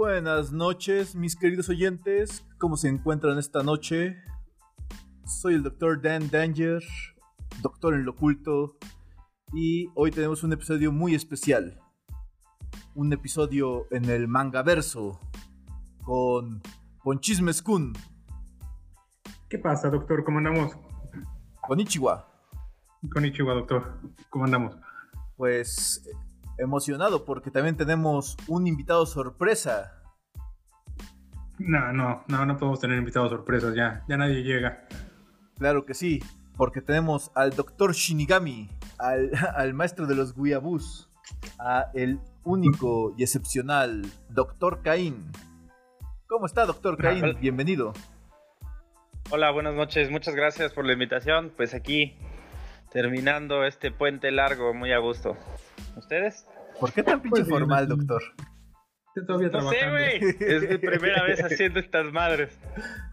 Buenas noches, mis queridos oyentes. ¿Cómo se encuentran esta noche? Soy el Dr. Dan Danger, doctor en lo oculto, y hoy tenemos un episodio muy especial. Un episodio en el mangaverso con Ponchismes Kun. ¿Qué pasa, doctor? ¿Cómo andamos? Con Ichiwa. Con Ichiwa, doctor. ¿Cómo andamos? Pues emocionado porque también tenemos un invitado sorpresa. No, no, no, no podemos tener invitados sorpresas ya. Ya nadie llega. Claro que sí, porque tenemos al doctor Shinigami, al, al maestro de los Guiabús, a el único y excepcional doctor Caín. ¿Cómo está, doctor Caín? Hola. Bienvenido. Hola, buenas noches. Muchas gracias por la invitación. Pues aquí terminando este puente largo muy a gusto. ¿Ustedes? ¿Por qué tan pinche Pues formal, doctor? Todavía No sé, güey. Es mi primera vez haciendo estas madres.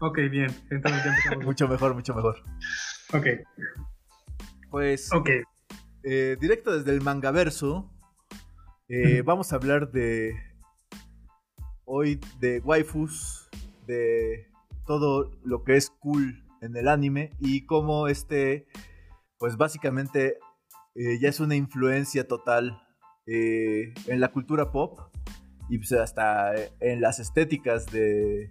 Ok, bien. Entonces ya empezamos. Mucho mejor, mucho mejor. ok, Pues ok. eh, directo desde el mangaverso, eh, vamos a hablar de hoy de waifus, de todo lo que es cool en el anime y cómo este, pues básicamente eh, ya es una influencia total eh, en la cultura pop y pues hasta eh, en las estéticas de,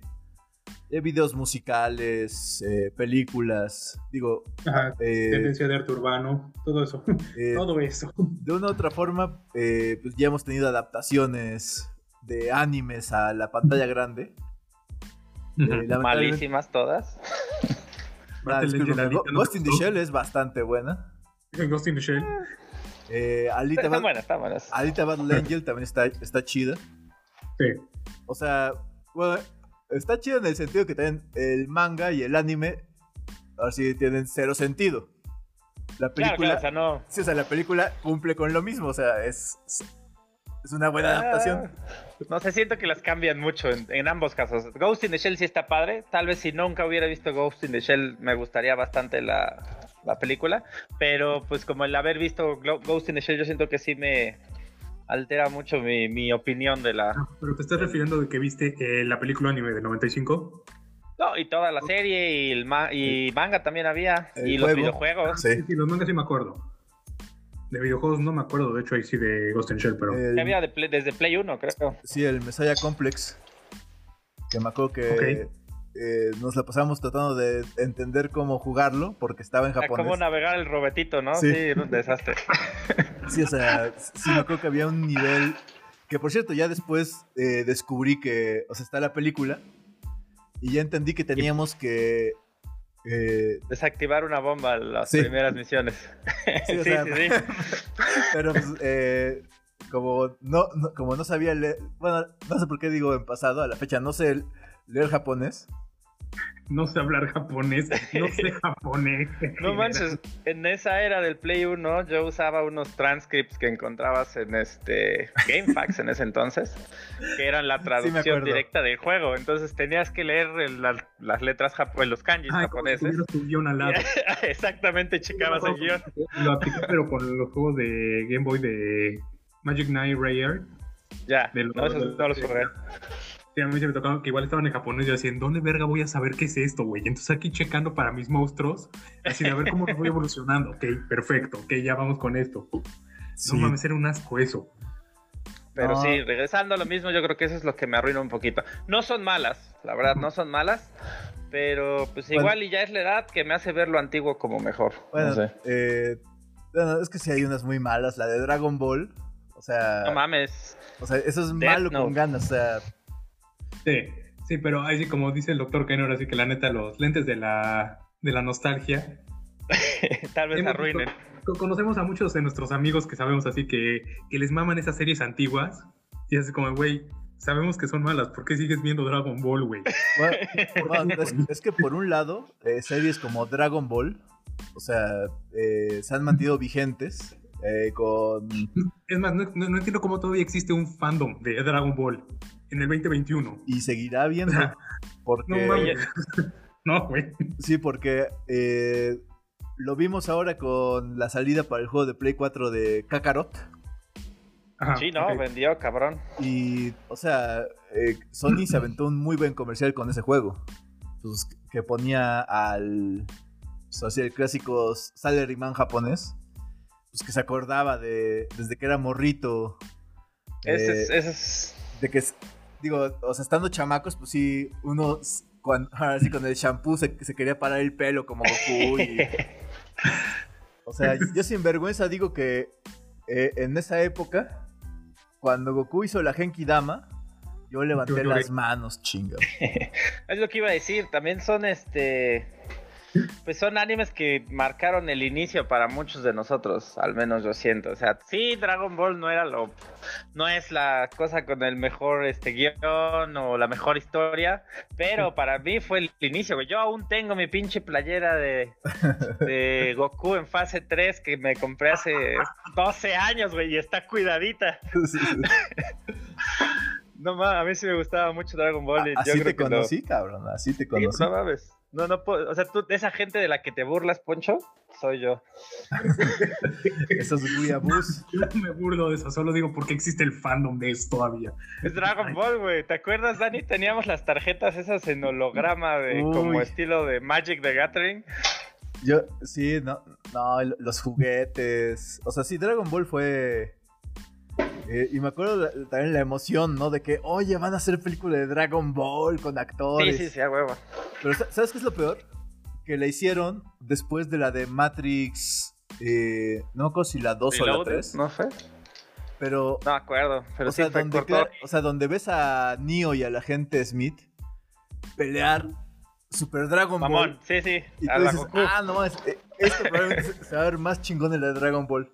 de videos musicales, eh, películas, digo, Ajá. eh, Tendencia de arte urbano, todo eso. eh, todo eso. de una u otra forma, eh, pues ya hemos tenido adaptaciones de animes a la pantalla grande. Eh, Malísimas todas. Ah, Battle discúlpame, Angel Alita, Go- ¿no Ghost in the? Shell es bastante buena. Ghost in the Shell. Eh, Alita, Están Bat- buenas, están buenas. Alita Battle Angel también está, está chida. Sí. O sea, bueno, está chida en el sentido que también el manga y el anime así tienen cero sentido. La Claro, película, claro, o sea, no. sí, o sea, la película cumple con lo mismo, o sea, es, es una buena adaptación. Ah, No sé, siento que las cambian mucho en, en ambos casos. Ghost in the Shell sí está padre. Tal vez si nunca hubiera visto Ghost in the Shell me gustaría bastante la, la película. Pero pues como el haber visto Ghost in the Shell yo siento que sí me altera mucho mi, mi opinión de la... Ah, Pero te estás refiriendo de que viste eh, la película anime del 95. No, y toda la serie y, el ma- y manga también había. El y los juego. videojuegos. Sí. Sí, los mangas sí me acuerdo. De videojuegos no me acuerdo, de hecho ahí sí de Ghost in the Shell, pero... El- había de Play- desde Play 1, creo. Sí, el Messiah Complex. Que me acuerdo que. Eh, nos la pasamos tratando de entender cómo jugarlo porque estaba en japonés. como navegar el robetito, ¿no? Sí. Sí, era un desastre. Sí, o sea, sí me acuerdo que había un nivel. Que por cierto, ya después eh, descubrí que. O sea, está la película. Y ya entendí que teníamos que. eh, Desactivar una bomba en las Sí. primeras misiones. Sí, Sí, o sí, sí. pero pues, eh, como no, no- como no sabía leer. Bueno, no sé por qué digo en pasado, a la fecha no sé leer japonés. No sé hablar japonés, no sé japonés. No manches, en esa era del Play 1 yo usaba unos transcripts que encontrabas en este GameFAQs en ese entonces, que eran la traducción directa del juego. Entonces tenías que leer el- la- las letras japoneses, los kanjis Ay, como si japoneses. guion al lado. Exactamente, checabas el guion. Lo apliqué, pero con los juegos de Game Boy de Magic Knight Rare. Ya, De los- no, esos no los jugué. Sí, a mí se me tocaba que igual estaban en japonés. Yo decía, ¿en dónde verga voy a saber qué es esto, güey? Entonces aquí checando para mis monstruos, así de a ver cómo voy evolucionando. Ok, perfecto, ok, ya vamos con esto. Sí. No mames, era un asco eso. Pero No. sí, regresando a lo mismo, yo creo que eso es lo que me arruina un poquito. No son malas, la verdad, no son malas. Pero pues Bueno. igual y ya es la edad que me hace ver lo antiguo como mejor. Bueno, no sé. eh, bueno, es que sí hay unas muy malas. La de Dragon Ball. O sea. No mames. o sea, eso es Death malo con ganas. O sea, Sí, sí, pero ahí sí, como dice el doctor Kenner, así que la neta, los lentes de la, de la nostalgia. Tal vez arruinen. visto- Conocemos a muchos de nuestros amigos que sabemos así que, que les maman esas series antiguas. Y así como, güey, sabemos que son malas, ¿por qué sigues viendo Dragon Ball, güey? bueno, bueno, es, es que por un lado, eh, series como Dragon Ball. O sea, eh, se han mantenido vigentes. Eh, con. Es más, no, no- no entiendo cómo todavía existe un fandom de Dragon Ball en el 2021. Y seguirá habiendo. Porque. No güey. Sí, porque eh, lo vimos ahora con la salida para el juego de Play 4 de Kakarot. Ajá, Sí, no, vendió, cabrón. Y, o sea, eh, Sony se aventó un muy buen comercial con ese juego. Pues, que ponía al. Pues, así, el clásico salaryman japonés. Pues que se acordaba de. Desde que era morrito. Ese eh, es, ese es- de que, digo, o sea, estando chamacos, pues sí, uno, cuando, ahora sí, con el shampoo se, se quería parar el pelo como Goku. Y, o sea, yo sin vergüenza digo que eh, en esa época, cuando Goku hizo la Genki Dama, yo levanté Yo las manos, chinga. Es lo que iba a decir, también son este pues son animes que marcaron el inicio para muchos de nosotros, al menos yo siento. O sea, sí, Dragon Ball no era lo no es la cosa con el mejor este guion o la mejor historia, pero para mí fue el inicio, güey. Yo aún tengo mi pinche playera de, de Goku en fase 3 que me compré hace 12 años, güey, y está cuidadita. Sí, sí. No mames, a mí sí me gustaba mucho Dragon Ball. y yo Así creo te que lo- conocí, cabrón, así te Sí, conocí. no mames. No, no puedo. O sea, tú, esa gente de la que te burlas, Poncho, soy yo. Esos weeaboos. Yo no me burlo de eso, solo digo porque existe el fandom de eso todavía. Es Dragon Ball, güey. ¿Te acuerdas, Dani? Teníamos las tarjetas esas en holograma de Uy. como estilo de Magic the Gathering. Yo, sí, no, no, los juguetes. O sea, sí, Dragon Ball fue. Eh, y me acuerdo también la emoción, ¿no? De que, oye, van a hacer película de Dragon Ball con Sí, actores. sí, sí, a huevo. Pero sa- ¿sabes qué es lo peor? Que la hicieron después de la de Matrix. eh, no me acuerdo si la 2 o la Reloaded, 3. No sé. Pero, No me acuerdo. Pero o, sí sea, fue donde, corto. cla- o sea, donde ves a Neo y a la gente Smith pelear Super Dragon Ball. Mamón, sí, sí. Y tú dices, ah, no mames, eh, esto probablemente se- se va a ver más chingón en la de Dragon Ball.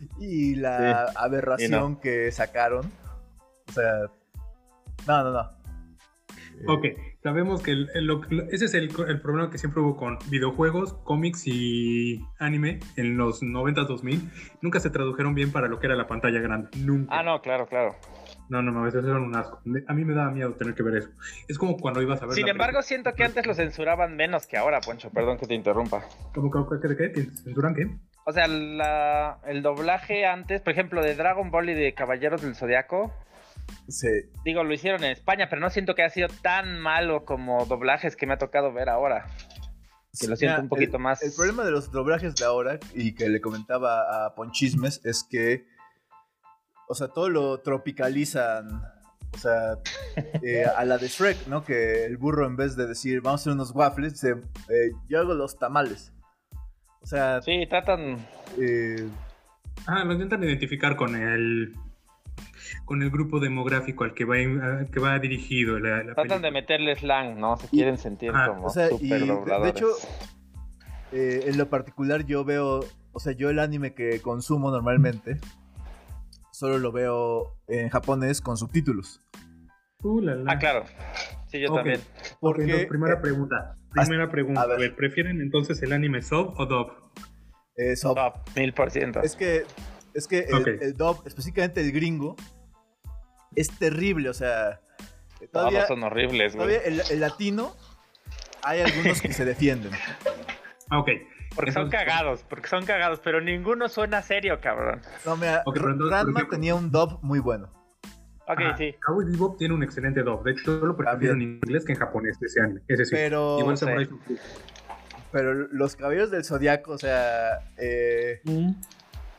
Y la aberración que sacaron. O sea, no, no, no. Eh, Ok, sabemos que el- el- lo- ese es el, el problema que siempre hubo con videojuegos, cómics y anime en los 90 2000. Nunca se tradujeron bien para lo que era la pantalla grande. Nunca. Ah, no, claro, claro. No, no, no, eso era un asco. A mí me daba miedo tener que ver eso. Es como cuando ibas a ver. Sin embargo, siento que antes lo censuraban menos que ahora, Poncho. Perdón que te interrumpa. ¿Cómo, cómo, qué, qué, qué? ¿Censuran qué? O sea, la- el doblaje antes, por ejemplo, de Dragon Ball y de Caballeros del Zodiaco, sí. digo, lo hicieron en España, pero no siento que haya sido tan malo como doblajes que me ha tocado ver ahora. Que lo siento un poquito el- más. El problema de los doblajes de ahora, y que le comentaba a Ponchismes, es que, o sea, todo lo tropicalizan. O sea, eh, a la de Shrek, ¿no? Que el burro en vez de decir, vamos a hacer unos waffles, dice, eh, yo hago los tamales. O sea, Sí, tratan. eh, Ah, lo intentan identificar con el con el grupo demográfico al que va, al que va dirigido la, la Tratan de meterle slang, ¿no? Se Y- quieren sentir Ah, como o sea, y super de- de hecho, eh, en lo particular yo veo, o sea, yo el anime que consumo normalmente, solo lo veo en japonés con subtítulos. Uh, la, la. Ah, claro. Sí, yo también. Porque, primera eh, pregunta. Primera pregunta. a A ver. ¿prefieren entonces el anime sub o dub? eh, Top, mil por ciento. Es que, es que el, dub, específicamente el gringo, es terrible. O sea, todavía, Todos son horribles, güey. todavía el, el latino, hay algunos que se defienden. Ok. Porque son cagados, porque son cagados, pero ninguno suena serio, cabrón. No, mira, Ok, pero entonces, Ranma tenía un dub muy bueno. Ok, Ajá. sí. Cowboy Bebop tiene un excelente dub. De hecho, yo lo prefiero en inglés que en japonés ese anime. Ese sí. Pero, Igual. Samurai pero los caballeros del zodiaco, o sea, eh,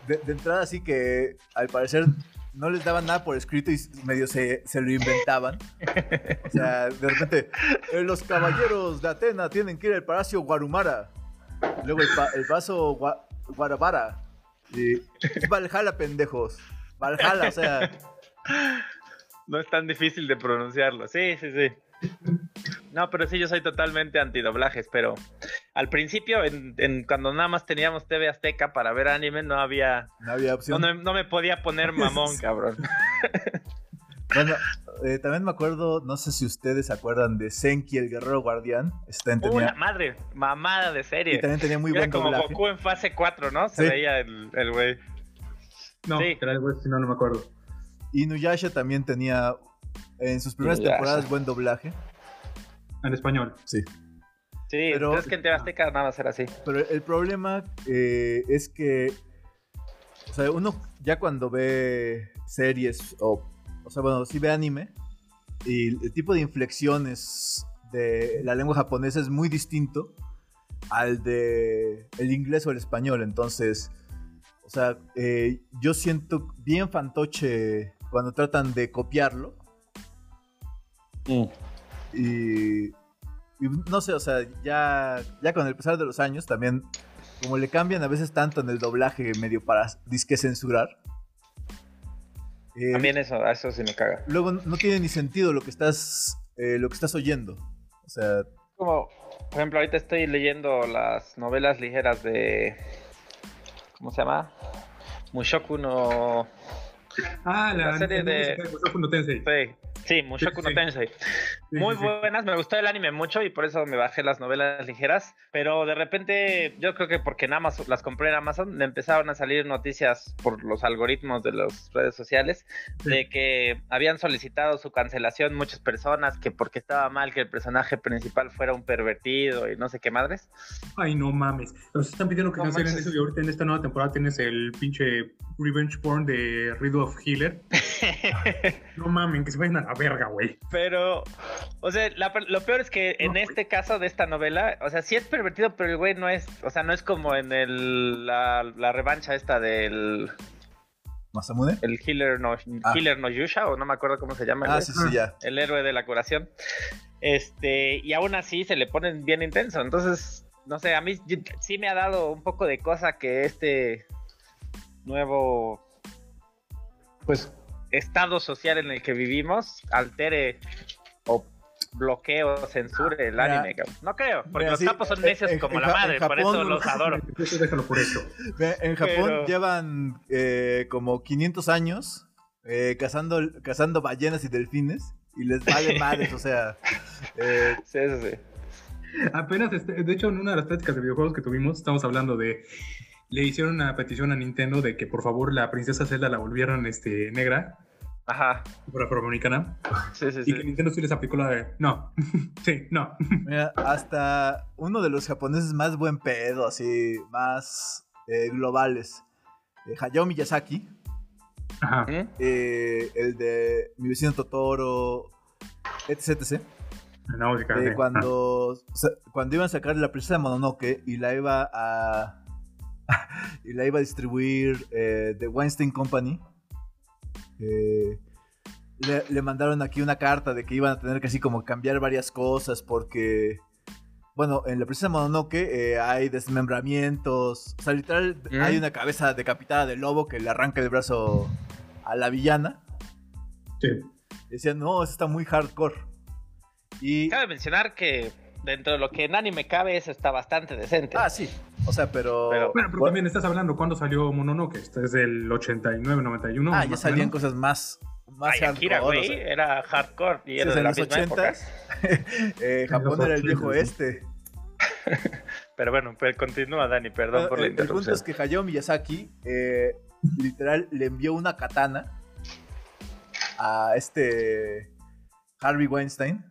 de, de entrada sí que al parecer no les daban nada por escrito y medio se, se lo inventaban. O sea, de repente, "Eh, los caballeros de Atena tienen que ir al Palacio Guarumara. Luego el, pa- el Gua- Guarabara. Y Valhalla, pendejos. Valhalla, o sea, No es tan difícil de pronunciarlo. Sí, sí, sí. No, pero sí, yo soy totalmente antidoblajes, pero al principio, en, en- cuando nada más teníamos TV Azteca para ver anime, no había... no había No, opción. no- no me podía poner mamón, cabrón. Bueno, eh, también me acuerdo, no sé si ustedes se acuerdan de Senki, el guerrero guardián. Este también Una tenía, madre, mamada de y serie. también tenía muy Era buen como doblaje. Goku en fase 4, ¿no? Se Sí. veía el el güey. No, Sí. era algo así, no, no me acuerdo. Y Nuyasha también tenía en sus primeras Inuyasha. temporadas buen doblaje. En español. Sí. Sí, Pero- pero es que en Azteca nada más era así. Pero el problema eh, es que, o sea, uno ya cuando ve series o, o sea, bueno, si ve anime, y el tipo de inflexiones de la lengua japonesa es muy distinto al de el inglés o el español. Entonces, o sea, eh, yo siento bien fantoche cuando tratan de copiarlo. Mm. Y, y no sé, o sea, ya, ya con el pasar de los años también, como le cambian a veces tanto en el doblaje medio para disque censurar. Eh, También eso, eso sí me caga. luego no tiene ni sentido lo que estás, eh, lo que estás oyendo. O sea, Como, por ejemplo, ahorita estoy leyendo las novelas ligeras de. ¿Cómo se llama? Mushoku no. Ah, la, La serie de- Mushoku no Tensei. Sí, sí Mushoku no Sí. Tensei. Muy buenas, me gustó el anime mucho y por eso me bajé las novelas ligeras. Pero de repente, yo creo que porque en Amazon, las compré en Amazon, me empezaron a salir noticias por los algoritmos de las redes sociales de que habían solicitado su cancelación muchas personas, que porque estaba mal que el personaje principal fuera un pervertido y no sé qué madres. Ay, no mames. Nos están pidiendo que No cancelen eso y ahorita en esta nueva temporada tienes el pinche revenge porn de Riddle of Healer. No mames, que se vayan a la verga, güey. Pero, o sea, la lo peor es que en este caso de esta novela, o sea, sí es pervertido, pero el güey no es, o sea, no es como en el, la, la revancha esta del Masamune. el Healer no, Ah. Healer no Yusha, o no me acuerdo cómo se llama. el Ah, güey. sí, sí, ya. el héroe de la curación. Este, y aún así se le ponen bien intenso. Entonces, no sé, a mí sí me ha dado un poco de cosa que este nuevo, pues, estado social en el que vivimos altere bloquee o censure el Mira, anime. cabrón. No creo, porque mira, los sí, capos son en- necios en- como en la madre, por eso los adoro. Eso déjalo por esto. Ve, En Japón Pero- llevan eh, como 500 años eh, cazando, cazando ballenas y delfines y les vale madres, o sea, eh, Sí, sí, sí. Apenas, este- de hecho, en una de las pláticas de videojuegos que tuvimos, estamos hablando de. Le hicieron una petición a Nintendo de que por favor la princesa Zelda la volvieran este, negra, Ajá. por afroamericana, Sí, sí, y que sí. Nintendo sí les aplicó la de. No, sí, no. mira, hasta uno de los japoneses más buen pedo, así, más eh, globales, eh, Hayao Miyazaki, Ajá. ¿Mm? eh, el de Mi vecino Totoro, etc, etc. No, sí, de cara, sí. cuando, sa- cuando iban a sacar la princesa Mononoke y la iba a y la iba a distribuir eh, The Weinstein Company eh, le, le mandaron aquí una carta de que iban a tener que así como cambiar varias cosas porque bueno, en la princesa Mononoke eh, hay desmembramientos, o sea, literal Mm. hay una cabeza decapitada de lobo que le arranca el brazo a la villana. Sí. Decían, no, eso está muy hardcore. Y Cabe mencionar que dentro de lo que en anime cabe, eso está bastante decente. Ah, sí. O sea, pero. Pero- Bueno, pero también estás hablando cuándo salió Mononoke. Este es del 89, 91. Ah, ya salían menos. cosas más. Más Ay, Akira, o güey, sea, era hardcore y Sí, era de en la los misma época. 80s. eh, Japón los era el viejo 80s, este. Pero bueno, pues continúa, Dani, perdón por la el, el punto interrupción. es que Hayao Miyazaki, eh, literal, le envió una katana a este Harvey Weinstein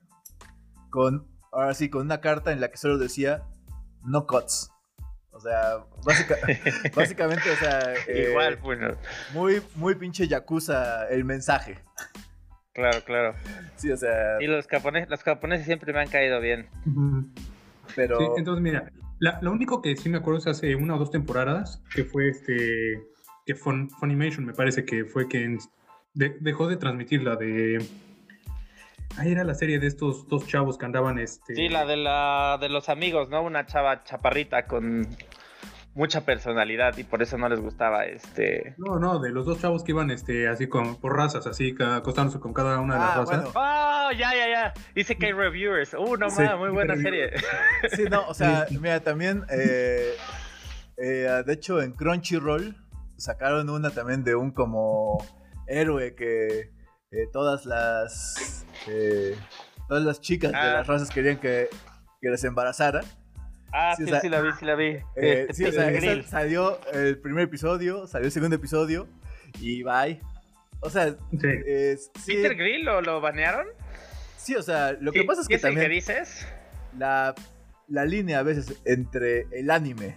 con, ahora sí, con una carta en la que solo decía no cuts. O sea, básica- básicamente, o sea, eh, Igual, bueno, muy, muy pinche yakuza el mensaje. claro, claro. Sí, o sea, Y los japoneses, los japoneses siempre me han caído bien. Pero... Sí, entonces mira, la- lo único que sí me acuerdo es hace una o dos temporadas, que fue este, que Fun, Funimation me parece que fue quien de- dejó de transmitir la de... Ahí era la serie de estos dos chavos que andaban este... Sí, la de la de los amigos, ¿no? Una chava chaparrita con mucha personalidad y por eso no les gustaba este. No, no, de los dos chavos que iban este, así con, por razas, así, acostándose con cada una de las Ah, razas. bueno. ¡Oh! Ya, ya, ya. Dice que hay reviewers. Uh, no Sí, mames, muy buena serie. Sí, no, o sea, mira, también, eh, eh, de hecho, en Crunchyroll sacaron una también de un como héroe que eh, todas las eh, todas las chicas de Ah. las razas querían que, que les embarazara. Ah, Sí, sí, o sea, sí la vi, sí la vi. Eh, Este, sí, o sea, salió el primer episodio, salió el segundo episodio y bye. O sea, Sí. es- sí, ¿Peter Grill lo, lo banearon? sí, o sea, lo que pasa es ¿sí que también que dices? la, la línea a veces entre el anime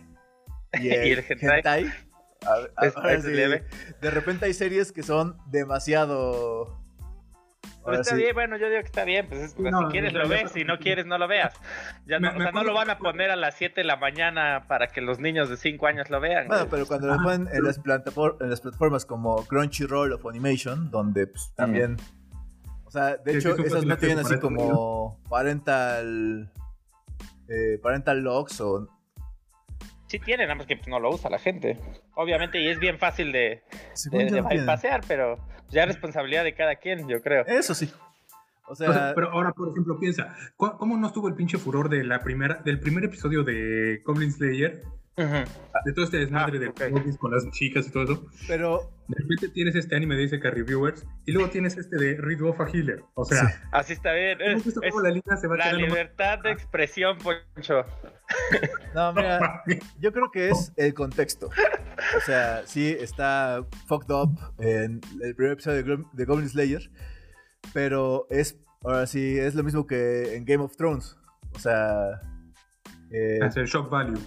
y el, Y el hentai. a- a- Es- ahora es sí, leve. de repente hay series que son demasiado Pero está sí. bien, bueno, yo digo que está bien, pues es- pues, No, si quieres no, lo ves, si no quieres no lo veas. Ya no, Me- o me sea, no lo van a poner a las 7 de la mañana para que los niños de 5 años lo vean. Bueno, pero cuando lo ponen en las, platafor- en las plataformas como Crunchyroll o Funimation, donde pues, también. O sea, de hecho, esas no tienen así como parental. eh, parental logs o. Sí tienen, nada más que pues, no lo usa la gente. Obviamente, y es bien fácil de, de, bypassear, pero ya es responsabilidad de cada quien, yo creo. Eso sí. O O sea, pero ahora, por ejemplo, piensa, ¿cu- ¿cómo no estuvo el pinche furor de la primera, del primer episodio de Goblin Slayer? De todo este desmadre Ah, de ok. goblins con las chicas y todo eso. pero De repente tienes este anime de Isekai Reviewers y luego tienes este de Read Off a Healer. O sea, Sí. Así está bien. ¿hemos Es, es la línea se va la quedando más- libertad de expresión, Poncho. no, mira, yo creo que es el contexto. O sea, sí está fucked up en el primer episodio de, de Goblin Slayer, pero es ahora sí es lo mismo que en Game of Thrones. O sea, eh, Hacer shock value.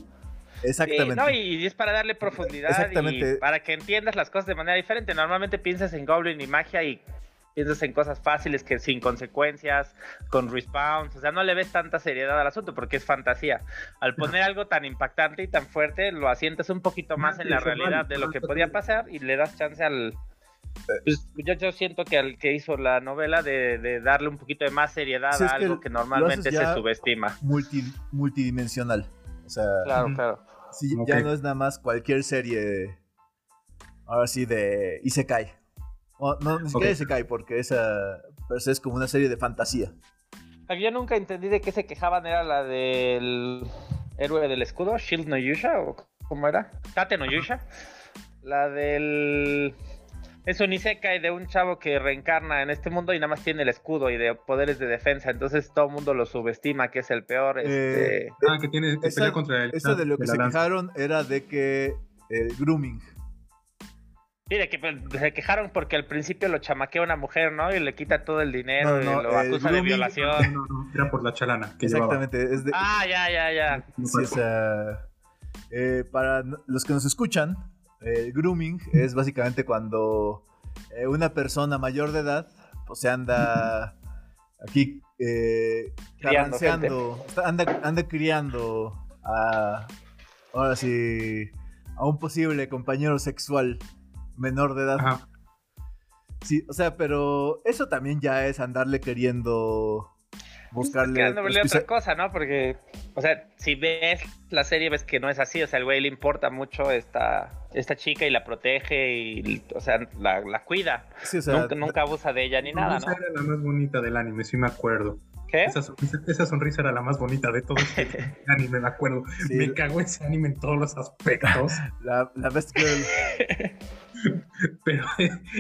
Exactamente. No, y es para darle profundidad Exactamente. y para que entiendas las cosas de manera diferente. Normalmente piensas en Goblin y magia y piensas en cosas fáciles que sin consecuencias, con respawns, o sea, no le ves tanta seriedad al asunto porque es fantasía. Al poner algo tan impactante y tan fuerte, lo asientas un poquito más en la realidad de lo que podía pasar y le das chance al... pues, yo, yo siento que al que hizo la novela de, de darle un poquito de más seriedad a algo que normalmente se subestima. multi- multidimensional. O sea, Claro, claro. Sí, ya no es nada más cualquier serie. Ahora sí, de Isekai. O, no, ni siquiera. Isekai, porque esa pues, es como una serie de fantasía. Yo nunca entendí de qué se quejaban era la del héroe del escudo, Shield no Yusha, o cómo era, Tate no Yusha. La del. Es un Isekai de un chavo que reencarna en este mundo y nada más tiene el escudo y de poderes de defensa. Entonces todo el mundo lo subestima, que es el peor. Este... Eh, Ah, que tiene que esa- pelea contra el. Eso de lo que se lanza. quejaron era de que el grooming. Sí, de que pues, se quejaron porque al principio lo chamaquea una mujer, ¿no? Y le quita todo el dinero No, no, y lo el acusa de violación. No, no, no, era por la chalana que llevaba. Exactamente. Es de, Ah, ya, ya, ya. sí, o sea, eh, para los que nos escuchan, el grooming es básicamente cuando eh, una persona mayor de edad pues, se anda aquí eh, Criando carranceando, está- anda, anda criando a, ahora sí, a un posible compañero sexual menor de edad. Ajá. Sí, o sea, pero eso también ya es andarle queriendo buscarle. Auspicia- otra cosa, ¿no? Porque, o sea, si ves la serie ves que no es así, o sea, el güey le importa mucho esta, esta chica y la protege y, o sea, la, la cuida. Sí, o sea, nunca, nunca abusa de ella ni nada, Esa ¿no? era la más bonita del anime, sí me acuerdo. ¿Qué? Esa sonrisa, esa sonrisa era la más bonita de todo este anime, me acuerdo. sí, Me cagó ese anime en todos los aspectos. la, la best girl. Pero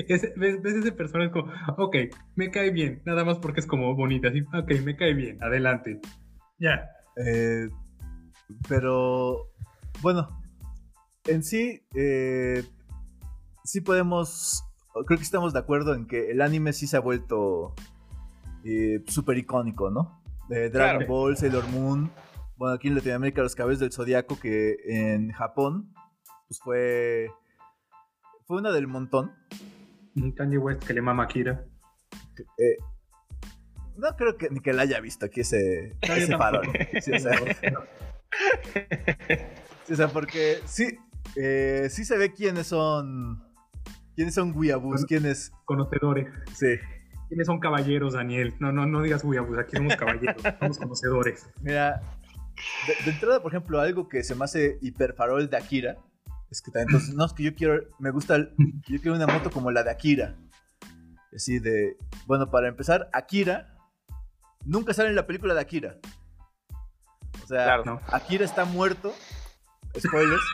ese- ves, ves ese personaje como, ok, me cae bien, nada más porque es como bonita, así, ok, me cae bien, adelante. Ya. Eh, pero bueno, en sí, eh, sí podemos, creo que estamos de acuerdo en que el anime sí se ha vuelto eh, súper icónico, ¿no? Dragon Claro. Ball, Sailor Moon, bueno, aquí en Latinoamérica los cabezas del Zodiaco, que en Japón pues fue, fue una del montón. Un Kanye West que le mama a Kira. Eh, no creo que ni que la haya visto aquí ese, No, ese farol. Sí, o sea, Sí, o sea, porque sí, eh, sí se ve quiénes son. ¿Quiénes son Weeaboos? ¿Quiénes? Conocedores. Sí. ¿Quiénes son caballeros, Daniel? No, no, no digas huyabus, aquí somos caballeros, somos conocedores. Mira, de, de entrada, por ejemplo, algo que se me hace hiperfarol de Akira. Es que también, entonces, no, es que yo quiero, me gusta, yo quiero una moto como la de Akira. Así de, bueno, para empezar, Akira nunca sale en la película de Akira. O sea, Claro. ¿no? Akira está muerto. Spoilers.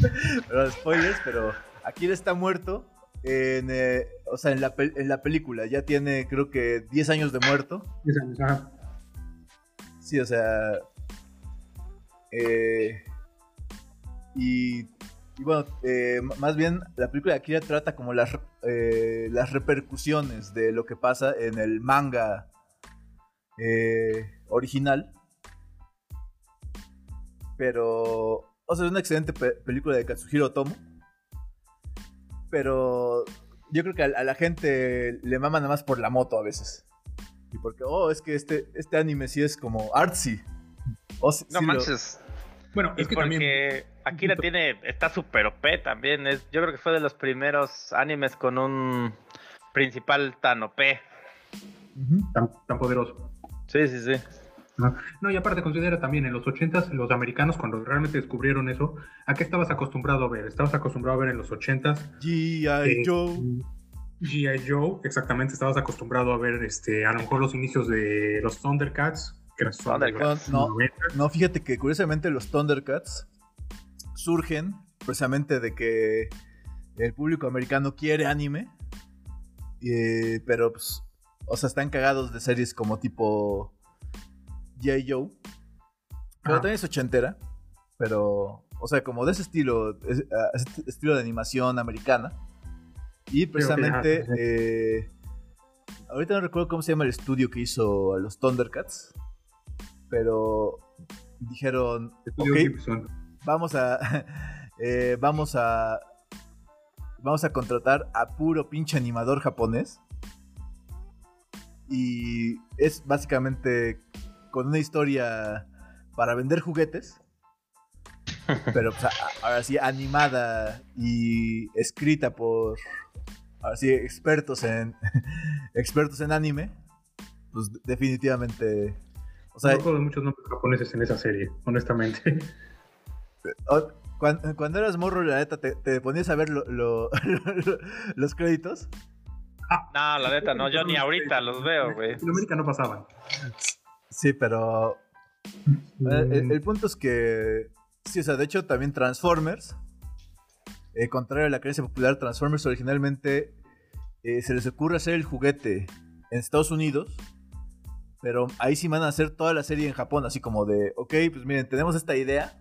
pero spoilers, pero Akira está muerto. En, eh, o sea, en la, en la película ya tiene, creo que 10 años de muerto. Diez años, ajá. Sí, o sea. eh, y, y bueno, eh, más bien la película de Akira trata como las, eh, las repercusiones de lo que pasa en el manga eh, original. Pero, o sea, es una excelente pe- película de Katsuhiro Otomo. Pero yo creo que a, a la gente le mama nada más por la moto a veces. Y porque, oh, es que este, este anime sí es como artsy. Sí- No sí lo- manches. Bueno, es que porque también. Akira tiene, está super OP también. Es, yo creo que fue de los primeros animes con un principal tan OP. Tan, tan poderoso. Sí, sí, sí. No, y aparte considera también en los 80s, los americanos cuando realmente descubrieron eso, ¿a qué estabas acostumbrado a ver? Estabas acostumbrado a ver en los 80s G.I. eh, Joe. G.I. Joe, exactamente, estabas acostumbrado a ver este, a lo mejor los inicios de los Thundercats, que los Thundercats, no. 90. No, fíjate que curiosamente los Thundercats surgen precisamente de que el público americano quiere anime, eh, pero pues, o sea, están cagados de series como tipo G.I. Joe, pero Ajá. también es ochentera, pero, o sea, como de ese estilo, es- ah, ese estilo de animación americana, y precisamente, eh, ahorita no recuerdo cómo se llama el estudio que hizo a los Thundercats, pero dijeron, Estudio ok, Gibson. vamos a, eh, vamos a, vamos a contratar a puro pinche animador japonés. Y es básicamente con una historia para vender juguetes. Pero pues, ahora sí, animada y escrita por ahora sí, expertos en expertos en anime. Pues definitivamente. O sea, no muchos nombres japoneses en esa serie, honestamente. Cuando, eras morro, la neta, te, te ponías a ver lo- lo- los créditos. No, la neta, no. Yo ni ahorita los veo, güey. En América no pasaban. Sí, pero eh, el, el punto es que, sí, o sea, de hecho también Transformers, eh, contrario a la creencia popular, Transformers originalmente eh, se les ocurre hacer el juguete en Estados Unidos, pero ahí sí van a hacer toda la serie en Japón, así como de, ok, pues miren, tenemos esta idea.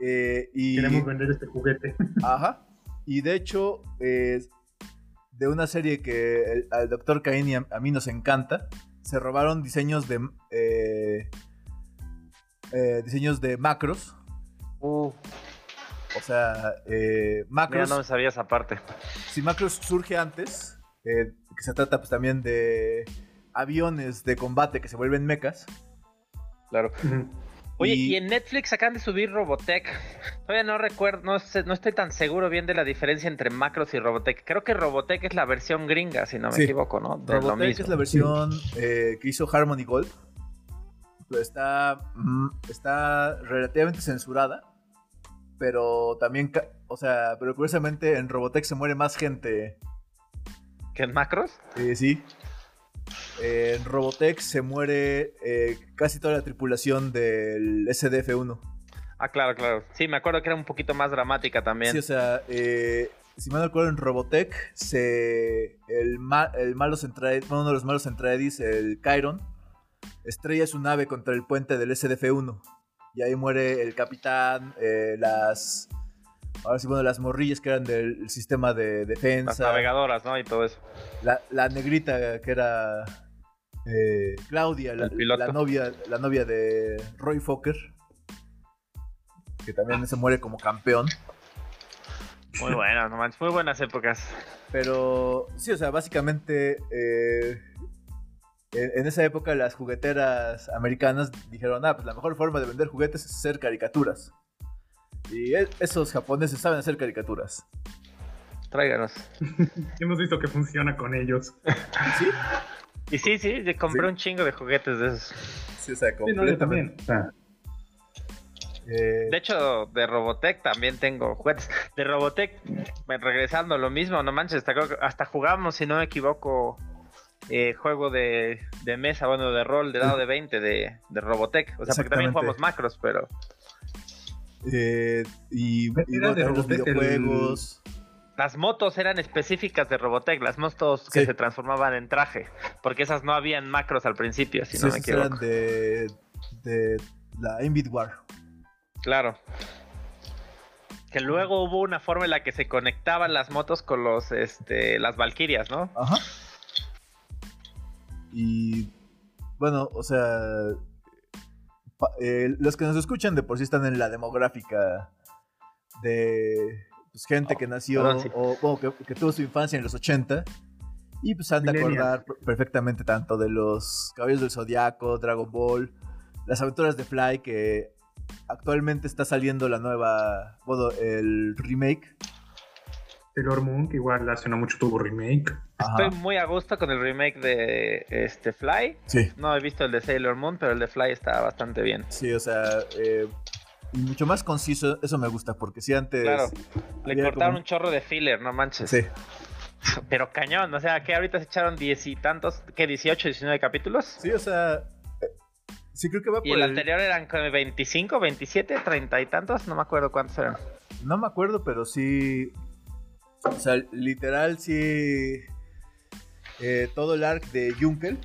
eh, y Queremos vender este juguete. Ajá. Y de hecho, eh, de una serie que el- al doctor Cain y a, a mí nos encanta, se robaron diseños de eh, eh, diseños de macros. Uh, O sea, eh, mira, macros. no me sabía esa parte. Si macros surge antes, eh, que se trata pues también de aviones de combate que se vuelven mechas. Claro. Oye, Y- y... en Netflix acaban de subir Robotech. Todavía no recuerdo, no, sé- no estoy tan seguro bien de la diferencia entre Macros y Robotech. Creo que Robotech es la versión gringa, si no me Sí. equivoco, ¿no? De lo Robotech mismo. es la versión eh, que hizo Harmony Gold. Está, mm, está relativamente censurada. Pero también, o sea, pero curiosamente en Robotech se muere más gente. ¿Que en Macros? eh, sí. Eh, en Robotech se muere eh, casi toda la tripulación del SDF-1. Ah, claro, claro. Sí, me acuerdo que era un poquito más dramática también. Sí, o sea, eh, si mal no recuerdo, en Robotech, se, el, ma- el malo Centraed- uno de los malos Centraedis, el Chiron, estrella su nave contra el puente del SDF-1. Y ahí muere el capitán, eh, las... Ahora sí, bueno, las morrillas que eran del sistema de Las defensa. navegadoras, ¿no? Y todo eso. La, la negrita que era eh, Claudia, la, novia, la novia de Roy Fokker. Que también se muere como campeón. Muy buenas, no manches. Muy buenas épocas. Pero sí, o sea, básicamente eh, en, en esa época las jugueteras americanas dijeron, ah, pues la mejor forma de vender juguetes es hacer caricaturas. Y e- esos japoneses saben hacer caricaturas. Tráiganos. Hemos visto que funciona con ellos. ¿Sí? Y sí, sí, compré Sí. un chingo de juguetes de esos. Sí, o sea, Sí, no, completamente. O sea, Eh, De hecho, de Robotech también tengo juguetes. De Robotech, regresando lo mismo, no manches, hasta, creo que- hasta jugamos, si no me equivoco, eh, juego de, de mesa, bueno, de rol, de dado de 20 de, de Robotech. O sea, porque también jugamos macros, pero eh, y, de los el- videojuegos. las motos eran específicas de Robotech, las motos que Sí. se transformaban en traje, porque esas no habían macros al principio, si Sí, no me eran de, de la Invid War. Claro. Que luego hubo una forma en la que se conectaban las motos con los, este, las Valkyrias, ¿no? Ajá. Y bueno, o sea, eh, los que nos escuchan de por sí están en la demográfica de pues, gente que nació perdón, sí. o bueno, que, que tuvo su infancia en los 80 y pues han de acordar per- perfectamente tanto de los Caballos del Zodiaco, Dragon Ball, las aventuras de Fly que actualmente está saliendo la nueva, bueno, el remake. Sailor Moon, que igual hace no mucho tuvo remake. Ajá. Estoy muy a gusto con el remake de este Fly. Sí, No he visto el de Sailor Moon, pero el de Fly está bastante bien. sí, o sea, eh, mucho más conciso, eso me gusta, porque si antes... Claro. Le cortaron como- un chorro de filler, no manches. Sí, Pero cañón, o sea, que ahorita se echaron diez y tantos, que 18, 19 capítulos. sí, o sea, eh, sí creo que va por Y el el- anterior eran como 25, 27, 30 y tantos, no me acuerdo cuántos eran. No me acuerdo, pero sí. O sea, literal, sí. Eh, todo el arc de Junkel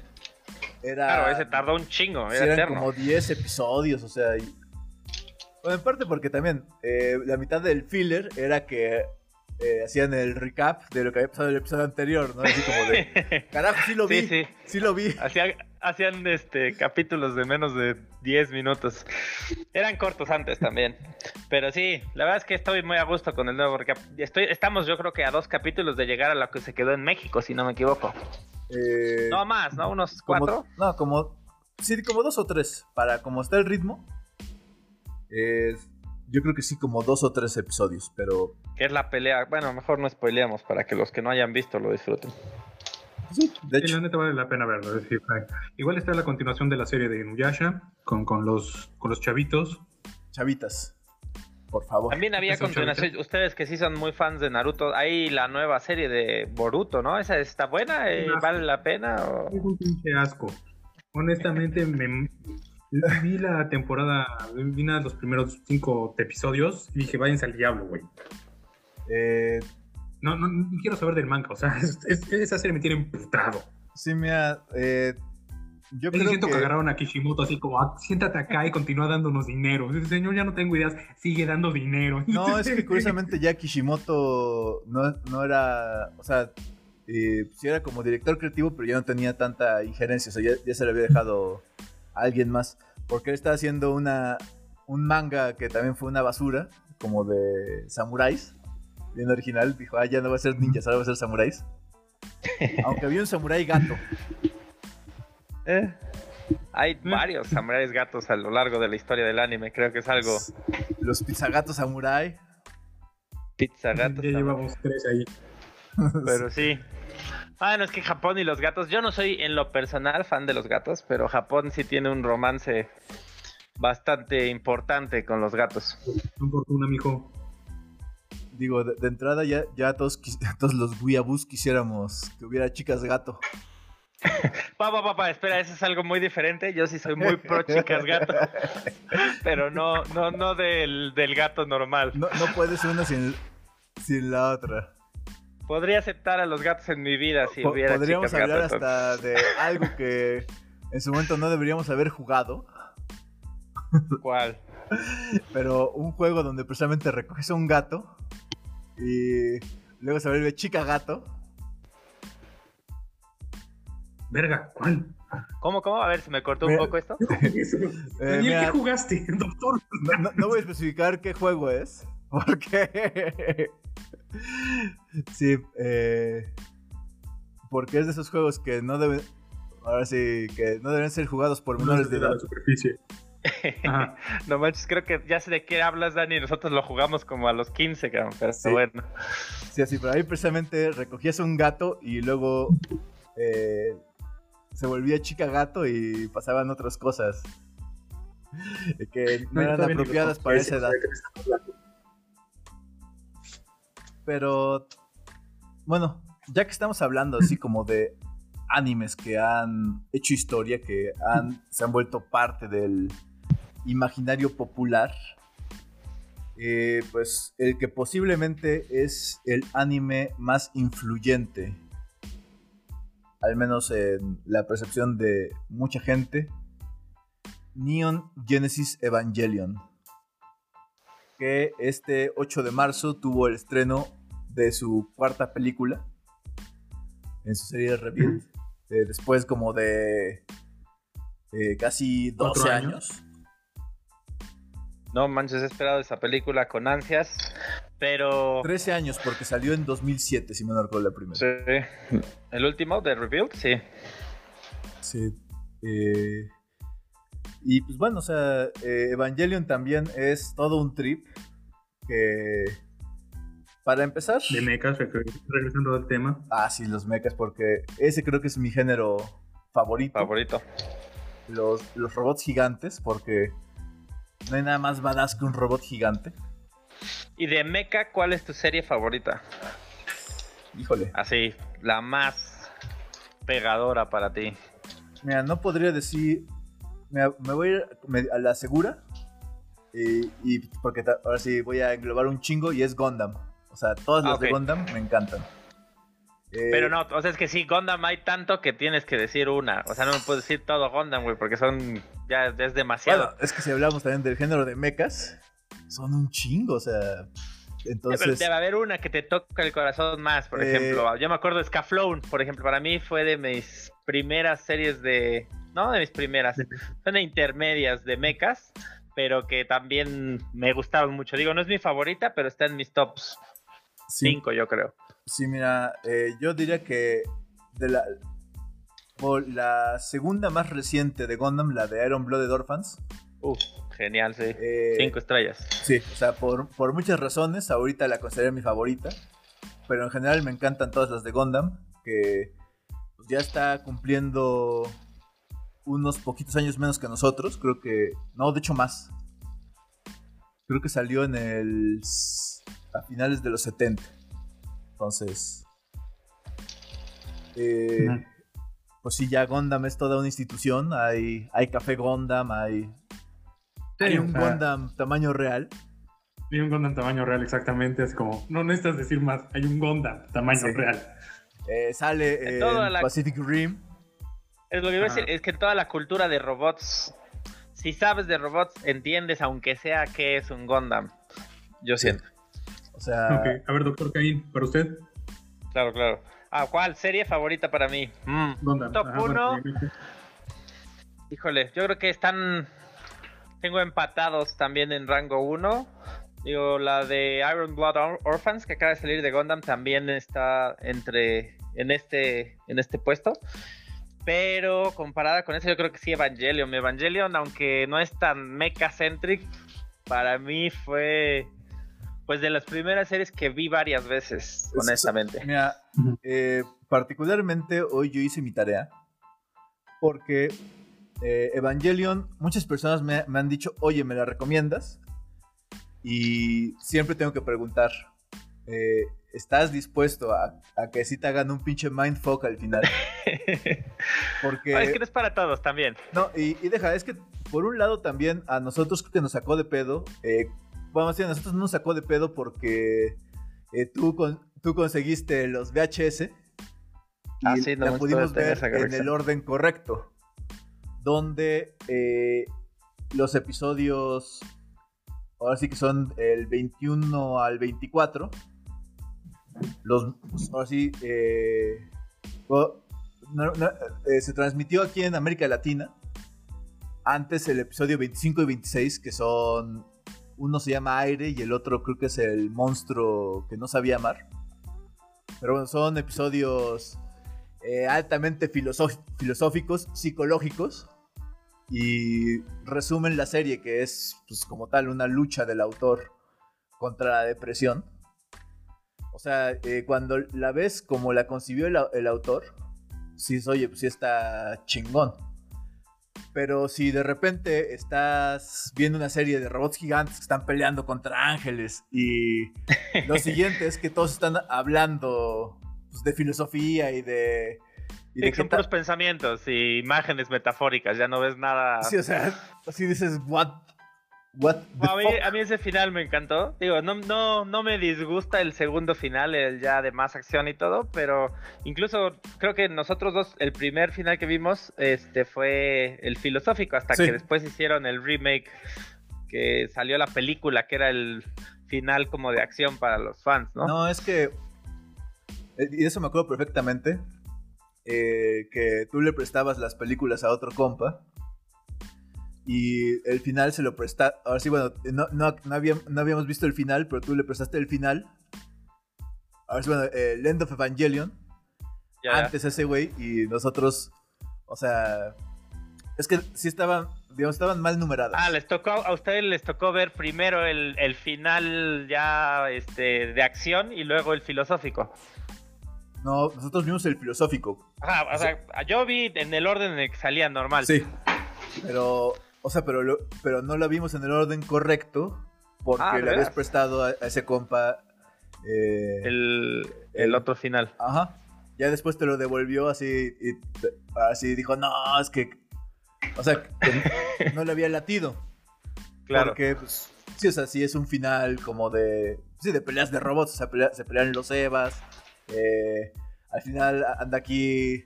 era. Claro, ese tardó un chingo, era eran eterno. como 10 episodios, o sea. y- Bueno, en parte porque también eh, la mitad del filler era que eh, hacían el recap de lo que había pasado en el episodio anterior, ¿no? Así como de. Carajo, sí lo vi. Sí, Sí, sí. lo vi. Hacían, hacían este, capítulos de menos de 10 minutos. Eran cortos antes también. Pero sí, la verdad es que estoy muy a gusto con el nuevo recap. Estoy, estamos yo creo que a dos capítulos de llegar a lo que se quedó en México, si no me equivoco. Eh, No más, ¿no? Unos como- cuatro. No, como. Sí, como dos o tres. Para como está el ritmo. eh, yo creo que sí, como dos o tres episodios. Pero Que es la pelea. Bueno, mejor no spoileamos para que los que no hayan visto lo disfruten. Sí, de Sí, hecho. la neta vale la pena verlo. es decir, ay, Igual está la continuación de la serie de Inuyasha con, con, los, con los chavitos. Chavitas. Por favor. También había ¿Es un continuación. Ustedes que sí son muy fans de Naruto, hay la nueva serie de Boruto, ¿no? ¿Esa está buena? Eh. ¿Vale la pena? o- Es un pinche asco. Honestamente, me, vi la temporada, vi los primeros cinco episodios y dije, váyanse al diablo, güey. Eh, No, no, quiero saber del manga, o sea, es- es- esa serie me tiene emputado. sí, mira. eh, yo creo siento que. que agarraron a Kishimoto así como, "Ah, siéntate acá y continúa dándonos dinero. Dice, señor, ya no tengo ideas, sigue dando dinero. No, es que curiosamente ya Kishimoto no, no era. O sea, eh, sí era como director creativo, pero ya no tenía tanta injerencia. O sea, ya, ya se le había dejado a alguien más. Porque él estaba haciendo una, un manga que también fue una basura, como de samuráis. Bien original. Dijo, ah, ya no va a ser ninjas, ahora va a ser samuráis. Aunque había un samurái gato. Eh, Hay Mm. varios samuráis gatos a lo largo de la historia del anime. Creo que es algo Los pizzagatos samurái. pizza Ya llevamos tres ahí. Pero sí. Bueno, es que Japón y los gatos. Yo no soy en lo personal fan de los gatos, pero Japón sí tiene un romance bastante importante con los gatos. No fortuna, mijo. Digo, de, de entrada ya, ya todos, todos los weeaboos quisiéramos que hubiera chicas gato. Papá, papá, espera, eso es algo muy diferente. Yo sí soy muy pro chicas gato. Pero no, no, no del, del gato normal. No, no puede ser una sin, sin la otra. Podría aceptar a los gatos en mi vida si Po- hubiera Podríamos chicas hablar gato. hasta de algo que en su momento no deberíamos haber jugado, ¿Cuál? pero un juego donde precisamente recoges a un gato y luego se vuelve chica gato. Verga, ¿cuál? ¿Cómo, cómo? A ver, se me cortó un poco esto. Daniel, mira. ¿qué jugaste, doctor? No, no- no voy a especificar qué juego es, porque... sí, eh, porque es de esos juegos que no deben... Ahora sí, que no deben ser jugados por menores de edad. la superficie. No manches, creo que ya sé de qué hablas, Dani. Nosotros lo jugamos como a los 15, cabrón. Pero está Sí. bueno. Sí, así, pero ahí precisamente recogías un gato y luego eh, se volvía chica gato y pasaban otras cosas que no, No, eran apropiadas para esa edad. Pero bueno, ya que estamos hablando así como de animes que han hecho historia, que han, se han vuelto parte del imaginario popular, eh, pues el que posiblemente es el anime más influyente, al menos en la percepción de mucha gente, Neon Genesis Evangelion, que este 8 de marzo tuvo el estreno de su cuarta película en su serie de Rebuild, eh, después como de eh, casi 12 Cuatro años. años. No manches, he esperado esa película con ansias, pero... 13 años porque salió en 2007, si me no recuerdo la primera. Sí. ¿El último de Rebuild? Sí. Sí. Eh, y pues bueno, o sea, eh, Evangelion también es todo un trip que... Para empezar... De mechas, regresando al tema. Ah, sí, los mechas, porque ese creo que es mi género favorito. Favorito. Los, los robots gigantes, porque no hay nada más badass que un robot gigante. ¿Y de mecha cuál es tu serie favorita? Híjole. Así, la más pegadora para ti. Mira, no podría decir. Me, voy a ir a la segura. Y, porque ahora sí voy a englobar un chingo y es Gundam. O sea, todas las de Gundam me encantan. Pero no, o sea, es que sí, Gundam hay tanto que tienes que decir una. O sea, no me puedes decir todo Gundam, güey, porque son. Ya es demasiado. Bueno, es que si hablamos también del género de mechas, son un chingo, o sea. Entonces. debe haber una que te toca el corazón más, por eh, ejemplo. Yo me acuerdo de Scaflone, por ejemplo, para mí fue de mis primeras series de. No de mis primeras, son de intermedias de mechas, pero que también me gustaban mucho. Digo, no es mi favorita, pero está en mis tops 5, yo creo. Sí, mira, eh, yo diría que de la, la segunda más reciente de Gundam, la de Iron Blooded Orphans. Uf, genial, sí. Eh, Cinco estrellas. Sí, o sea, por, muchas razones, ahorita la considero mi favorita. Pero en general me encantan todas las de Gundam, que pues, ya está cumpliendo unos poquitos años menos que nosotros. Creo que. No, de hecho más. Creo que salió en el. a finales de los 70. Entonces, eh, pues sí, ya Gondam es toda una institución. Hay, hay Café Gondam, hay, hay un Gondam tamaño real. Hay un Gondam tamaño real, exactamente. Es como, no necesitas decir más, hay un Gondam tamaño real. Eh, sale en Pacific Rim. Es lo que iba a decir, es que toda la cultura de robots, si sabes de robots, entiendes, aunque sea que es un Gondam. Yo siento. O sea. A ver, doctor Caín, ¿para usted? Claro, claro. Ah, ¿cuál? Serie favorita para mí. Mm. Top 1. Híjole, yo creo que están. Tengo empatados también en rango 1. Digo, la de Iron Blood Orphans, que acaba de salir de Gundam, también está entre. en este. en este puesto. Pero comparada con eso, yo creo que sí, Evangelion. Evangelion, aunque no es tan mecha-centric, para mí fue pues de las primeras series que vi varias veces, honestamente. Mira, eh, particularmente hoy yo hice mi tarea porque eh, Evangelion, muchas personas me, han dicho, oye, ¿me la recomiendas? Y siempre tengo que preguntar, eh, ¿estás dispuesto a, que sí te hagan un pinche mindfuck al final? Porque... es que no es para todos también. No, y, y, deja, es que por un lado también a nosotros creo que nos sacó de pedo bueno, sí, a nosotros nos sacó de pedo porque eh, tú, tú conseguiste los VHS y ah, la pudimos ver en el orden correcto. Donde eh, los episodios, ahora sí que son el 21 al 24, los, ahora sí, eh, se transmitió aquí en América Latina. Antes el episodio 25 y 26, que son uno se llama Aire y el otro creo que es el monstruo que no sabía amar. Pero bueno, son episodios eh, altamente filosóficos, psicológicos. Y resumen la serie que es pues, como tal una lucha del autor contra la depresión. O sea, eh, cuando la ves como la concibió el, autor, sí, oye, pues sí está chingón. Pero si de repente estás viendo una serie de robots gigantes que están peleando contra ángeles y lo siguiente es que todos están hablando pues, de filosofía y de... Y de son puros pensamientos y imágenes metafóricas, ya no ves nada... Sí, o sea, así dices, what a, mí, ese final me encantó. Digo, no, no, no me disgusta el segundo final, el ya de más acción y todo, pero incluso creo que nosotros dos, el primer final que vimos este fue el filosófico, hasta que después hicieron el remake que salió la película, que era el final como de acción para los fans, ¿no? No, es que. Eh, y eso me acuerdo perfectamente. Eh, que tú le prestabas las películas a otro compa Y el final se lo presta. Ahora sí, bueno, no, no, no, habíamos visto el final, pero tú le prestaste el final. Ahora sí, bueno, el End of Evangelion. Antes ese güey y nosotros, o sea, es que sí estaban, digamos, estaban mal numeradas. Ah, les tocó, a ustedes les tocó ver primero el, el final ya este, de acción y luego el filosófico. No, nosotros vimos el filosófico. Ajá, o sea, yo vi en el orden en el que salía normal. Sí. Pero, o sea, pero, pero no la vimos en el orden correcto porque ah, le habías prestado a, ese compa eh, el, el, otro final. Ajá. Ya después te lo devolvió así y así dijo, no, es que, o sea, no le había latido. Claro. Porque, pues, sí, o sea, sí es un final como de, sí, de peleas de robots, o sea, se pelean los Evas. Eh, al final anda aquí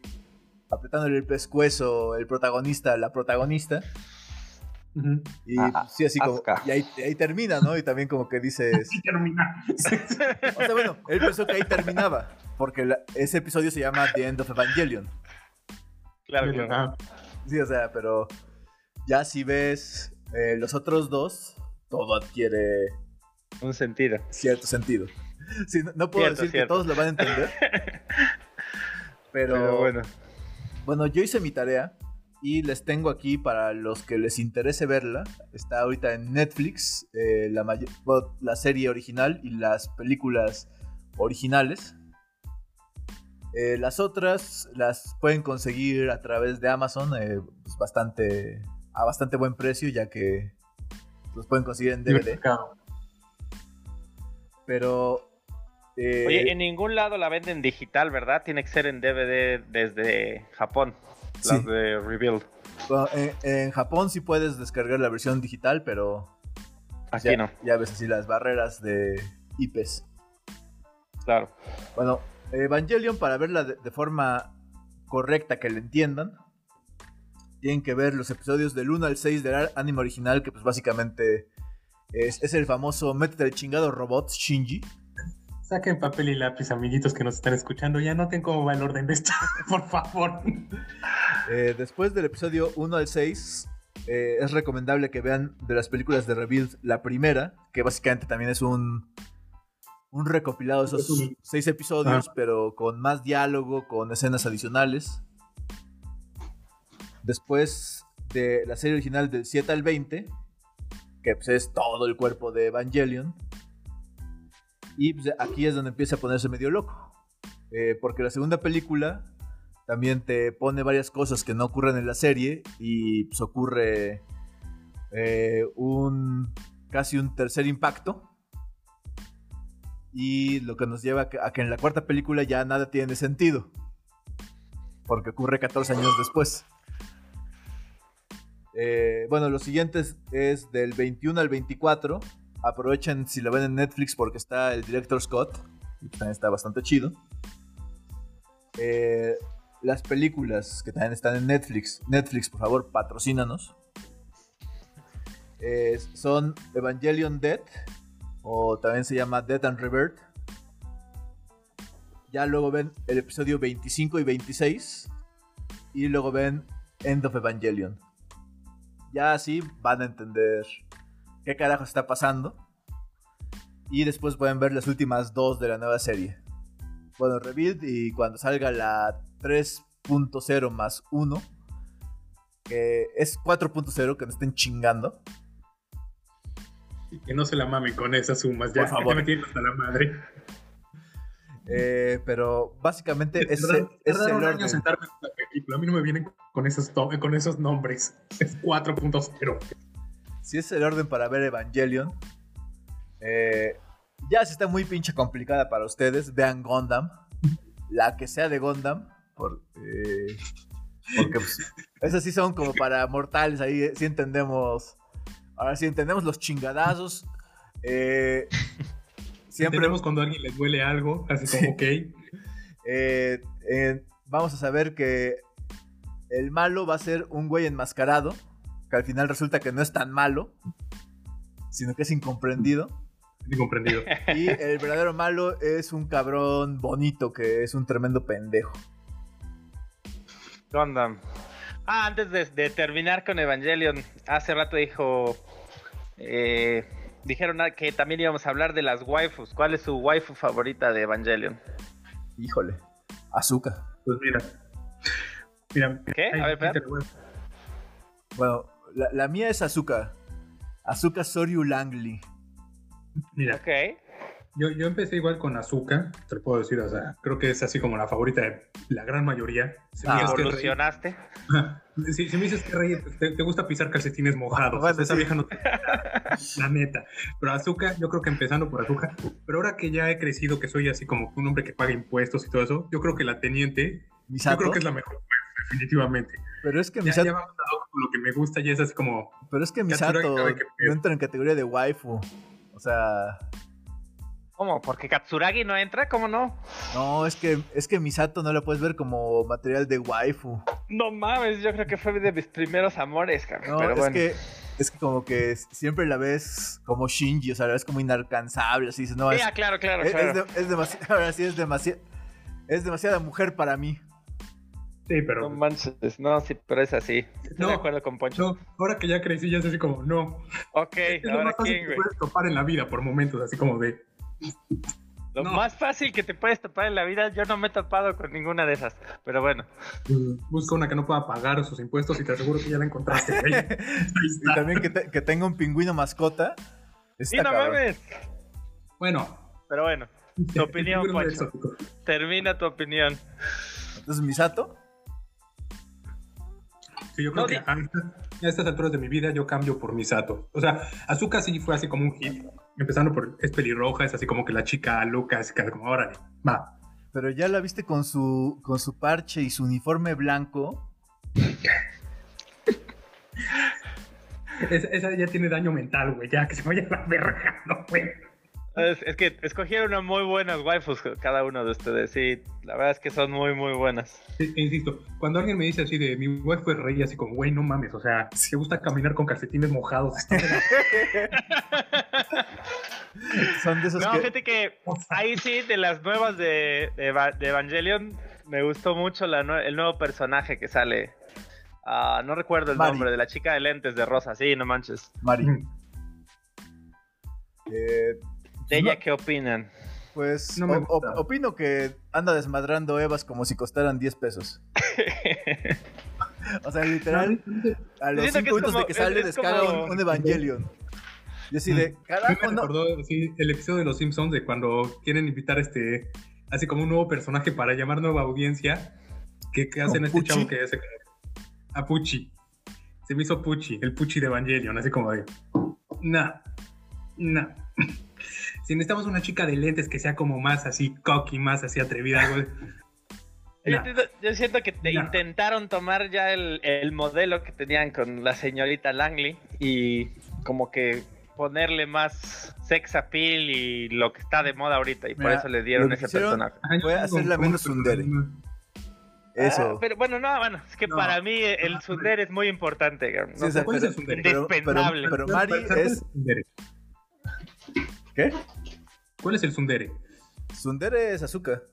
apretándole el pescuezo el protagonista, la protagonista. Y ah, ah, sí, así como. Y ahí, termina, ¿no? Y también como que dices. termina. o sea, bueno, él pensó que ahí terminaba. Porque ese episodio se llama The End of Evangelion. Claro, claro. Sí, o sea, pero ya si ves eh, los otros dos, todo adquiere. Un sentido. Cierto sentido. Sí, no, puedo decir que todos lo van a entender. pero, bueno. Bueno, yo hice mi tarea y les tengo aquí para los que les interese verla. Está ahorita en Netflix eh, la, la, serie original y las películas originales. Eh, las otras las pueden conseguir a través de Amazon eh, pues bastante, a bastante buen precio ya que los pueden conseguir en DVD. Pero Oye, en ningún lado la venden digital, ¿verdad? Tiene que ser en DVD desde Japón, las de Rebuild. en, Japón sí puedes descargar la versión digital, pero aquí no. Ya ves así las barreras de IPs. Claro. Bueno, Evangelion, para verla de, forma correcta, que le entiendan, tienen que ver los episodios del 1 al 6 del anime original, que pues básicamente es, es el famoso Métete el chingado robot Shinji Saquen papel y lápiz, amiguitos que nos están escuchando. Ya noten cómo va el orden de esto, por favor. Eh, después del episodio 1 al 6, eh, es recomendable que vean de las películas de Rebuild la primera, que básicamente también es un, un recopilado de esos seis episodios, ah. pero con más diálogo, con escenas adicionales. Después de la serie original del 7 al 20, que pues, es todo el cuerpo de Evangelion y pues, aquí es donde empieza a ponerse medio loco. Eh, porque la segunda película también te pone varias cosas que no ocurren en la serie y pues ocurre eh, un casi un tercer impacto. Y lo que nos lleva a que en la cuarta película ya nada tiene sentido. Porque ocurre 14 años después. Eh, bueno, lo siguiente es del 21 al 24 Aprovechen si lo ven en Netflix porque está el director Scott. Y también está bastante chido. Eh, las películas que también están en Netflix. Netflix, por favor, patrocínanos. Eh, son Evangelion Dead. O también se llama Dead and Revert. Ya luego ven el episodio 25 y 26. Y luego ven End of Evangelion. Ya así van a entender qué carajo está pasando. Y después pueden ver las últimas dos de la nueva serie. Bueno, Rebuild y cuando salga la 3.0 más 1, que es 4.0, que no estén chingando. Y que no se la mamen con esas sumas, ya, Por favor. me tienen hasta la madre. Eh, pero básicamente es, es, es el orden. Sentarme en la película. A mí no me vienen con esos, con esos nombres. Es 4.0 si es el orden para ver Evangelion, eh, ya si está muy pinche complicada para ustedes, vean Gundam. La que sea de Gundam. Eh, porque pues, esas sí son como para mortales. Ahí eh, sí entendemos. Ahora sí entendemos los chingadazos. siempre. Entendemos cuando a alguien les duele algo. Así como, ok. vamos a saber que el malo va a ser un güey enmascarado que al final resulta que no es tan malo, sino que es incomprendido. Incomprendido. Y el verdadero malo es un cabrón bonito que es un tremendo pendejo. Gundam. Ah, antes de, de terminar con Evangelion, hace rato dijo. eh, dijeron que también íbamos a hablar de las waifus. ¿Cuál es su waifu favorita de Evangelion? Híjole. Azúcar. Pues mira. Mira. ¿Qué? ahí- A ver, ahí Bueno, la, la mía es Azúcar. Azúcar Soryu Langley. Mira, Ok. yo, yo empecé igual con Azúcar, te lo puedo decir, o sea, creo que es así como la favorita de la gran mayoría. Si me Ah, Evolucionaste. Si, si me dices que rey, te, te gusta pisar calcetines mojados. Bueno, o sea, esa sí. vieja no te La neta. Pero azúcar, yo creo que empezando por azúcar. Pero ahora que ya he crecido, que soy así como un hombre que paga impuestos y todo eso, yo creo que la teniente, yo Misato. creo que es la mejor, definitivamente. Pero es que Ya, Misato, ya vamos a con lo que me gusta, ya es así como. pero es que Misato pedo. no entra en categoría de waifu. O sea, ¿Cómo? ¿Porque Katsuragi no entra? ¿Cómo no? no, es que es que Misato no la puedes ver como material de waifu. No mames, yo creo que fue de mis primeros amores, cabrón. No, Pero es bueno. que es que como que siempre la ves como Shinji, o sea, la ves como inalcanzable, así dices, no, Sí, es, ah, claro, claro, es, claro. es, demasiado, ahora sí es demasiado es demasiada mujer para mí. Sí, pero. No manches, no, sí, pero es así. Estoy No, de acuerdo con Poncho. No, ahora que ya crecí, ya es así como, no. Ok, Es lo ahora más fácil quién, que güey. puedes topar en la vida por momentos, así como de. Lo no. más fácil que te puedes topar en la vida, yo no me he topado con ninguna de esas. Pero bueno. Busca una que no pueda pagar sus impuestos y te aseguro que ya la encontraste. Y también que, te- que tenga un pingüino mascota. Sí, no cabrón. mames. Bueno. Pero bueno, Tu opinión, Poncho. termina tu opinión. Entonces Misato, Sí, yo creo No, que a, a estas alturas de mi vida yo cambio por Misato. O sea, Azuka sí fue así como un hit. Empezando por es pelirroja, es así como que la chica loca, así que como, órale, va. pero ya la viste con su con su parche y su uniforme blanco. Esa, esa ya tiene daño mental, güey, ya que se vaya a la verga, no, güey. Es, es que escogieron unas muy buenas waifus cada uno de ustedes. Sí, la verdad es que son muy, muy buenas. E- e insisto, cuando alguien me dice así de mi wife fue rey, así como, güey, no mames, o sea, te gusta caminar con calcetines mojados. Son de esos No, que fíjate que ahí sí, de las nuevas de, de Eva- de Evangelion, me gustó mucho la el nuevo personaje que sale. Ah, no recuerdo el Mari. nombre, de la chica de lentes de rosa, sí, no manches. Mari. Eh, ¿De ella no, qué opinan? pues No me o- gusta. op- opino que anda desmadrando Evas como si costaran 10 pesos. O sea, literal, a los Siento que 5 es minutos de que sale es descarga como- un, un Evangelion. Y así de, A mí me carajo, no. recordó el episodio de Los Simpsons de cuando quieren invitar este, así como un nuevo personaje para llamar nueva audiencia, que hacen ¿Con este Pucci? chavo que hace a Pucci. Se me hizo Pucci, el Pucci de Evangelion, así como de, nah, nah. Si necesitamos una chica de lentes que sea como más así cocky, más así atrevida, algo de- Yo, yo siento que te No. intentaron tomar ya el, el modelo que tenían con la señorita Langley y como que ponerle más sex appeal y lo que está de moda ahorita y por Mira, eso le dieron ese hicieron- personaje. No, Voy a hacerla menos persona- Eso. Ah, pero bueno, no, bueno, es que No. para mí el Tsundere es muy importante. Sí, No sea, sé, ¿cuál es pero, pero- pero- pero Mari empezar, ¿cuál es. ¿Cuál es el Sundere? Sundere es azúcar.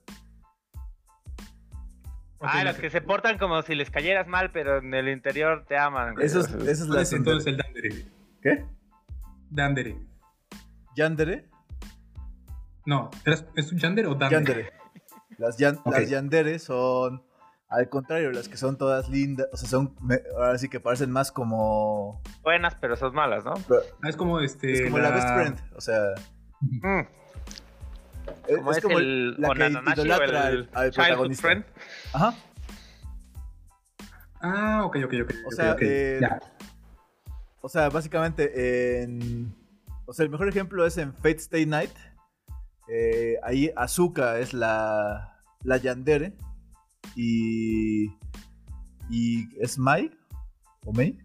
ah, los que se portan como si les cayeras mal, pero en el interior te aman. güey. Eso es, eso es ¿Cuál la es entonces Sundere. el Dandere? ¿Qué? Dandere. ¿Yandere? No, ¿es es un Yandere o Dandere? Yandere. Las, yan- las Yandere son. Al contrario, las que son todas lindas. O sea, son. me- ahora sí que parecen más como. Buenas, pero son malas, ¿no? Ah, es como este. Es como la, best friend. O sea. Mm, Es, como es es, como el la que idolatra al, el al protagonista. Friend. Ajá. Ah, ok, ok, ok. O sea, ok. eh, Ya. O sea, básicamente en... O sea, el mejor ejemplo es en Fate Stay Night. Eh, ahí Azuka es la, la Yandere. Y... ¿Y es Mai? ¿O Mei?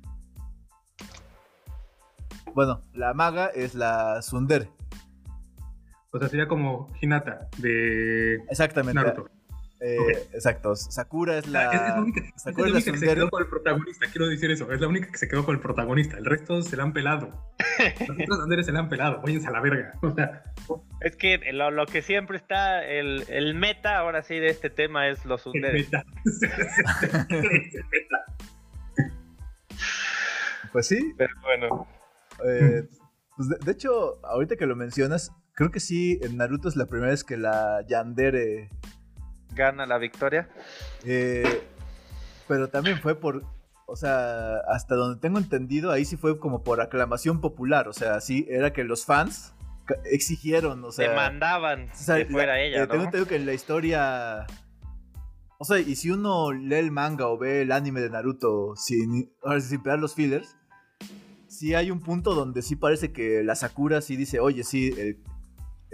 Bueno, la maga es la Sundere. O sea, sería como Hinata de Exactamente. Naruto. Eh, Ok. Exacto. Sakura es la... Es, es la única, Sakura la es la única que se quedó con el protagonista, quiero decir eso. Es la única que se quedó con el protagonista. El resto se la han pelado. Los otros Danderes se la han pelado. Váyanse a la verga. O sea, Es que lo, lo que siempre está, el, el meta ahora sí de este tema es los meta. Pues sí. Pero bueno. Eh, pues de, de hecho, ahorita que lo mencionas, creo que sí, en Naruto es la primera vez que la Yandere. Gana la victoria. eh, pero también fue por. O sea, hasta donde tengo entendido, ahí sí fue como por aclamación popular. O sea, sí, era que los fans exigieron, o sea. Demandaban o sea, que fuera la- ella, eh, Tengo ¿no? entendido que en la historia. O sea, y si uno lee el manga o ve el anime de Naruto sin, sin pegar los fillers, sí hay un punto donde sí parece que la Sakura sí dice, oye, sí, el,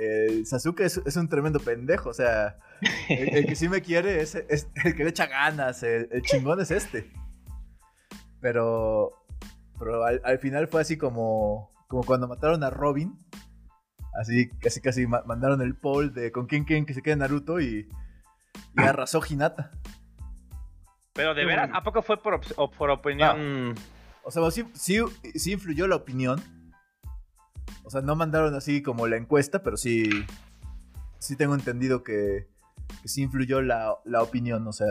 el Sasuke es, es un tremendo pendejo, o sea, el, el que sí me quiere es, es el que le echa ganas, el, el chingón es este. Pero, pero al, al final fue así como, como cuando mataron a Robin, así casi casi ma- mandaron el poll de con quién quieren que se quede Naruto y, y arrasó Hinata. Pero de veras. ¿a poco fue por, op- por opinión? O sea, sí, sí, sí influyó la opinión. O sea, no mandaron así como la encuesta, pero sí, sí tengo entendido que, que sí influyó la, la opinión. O sea,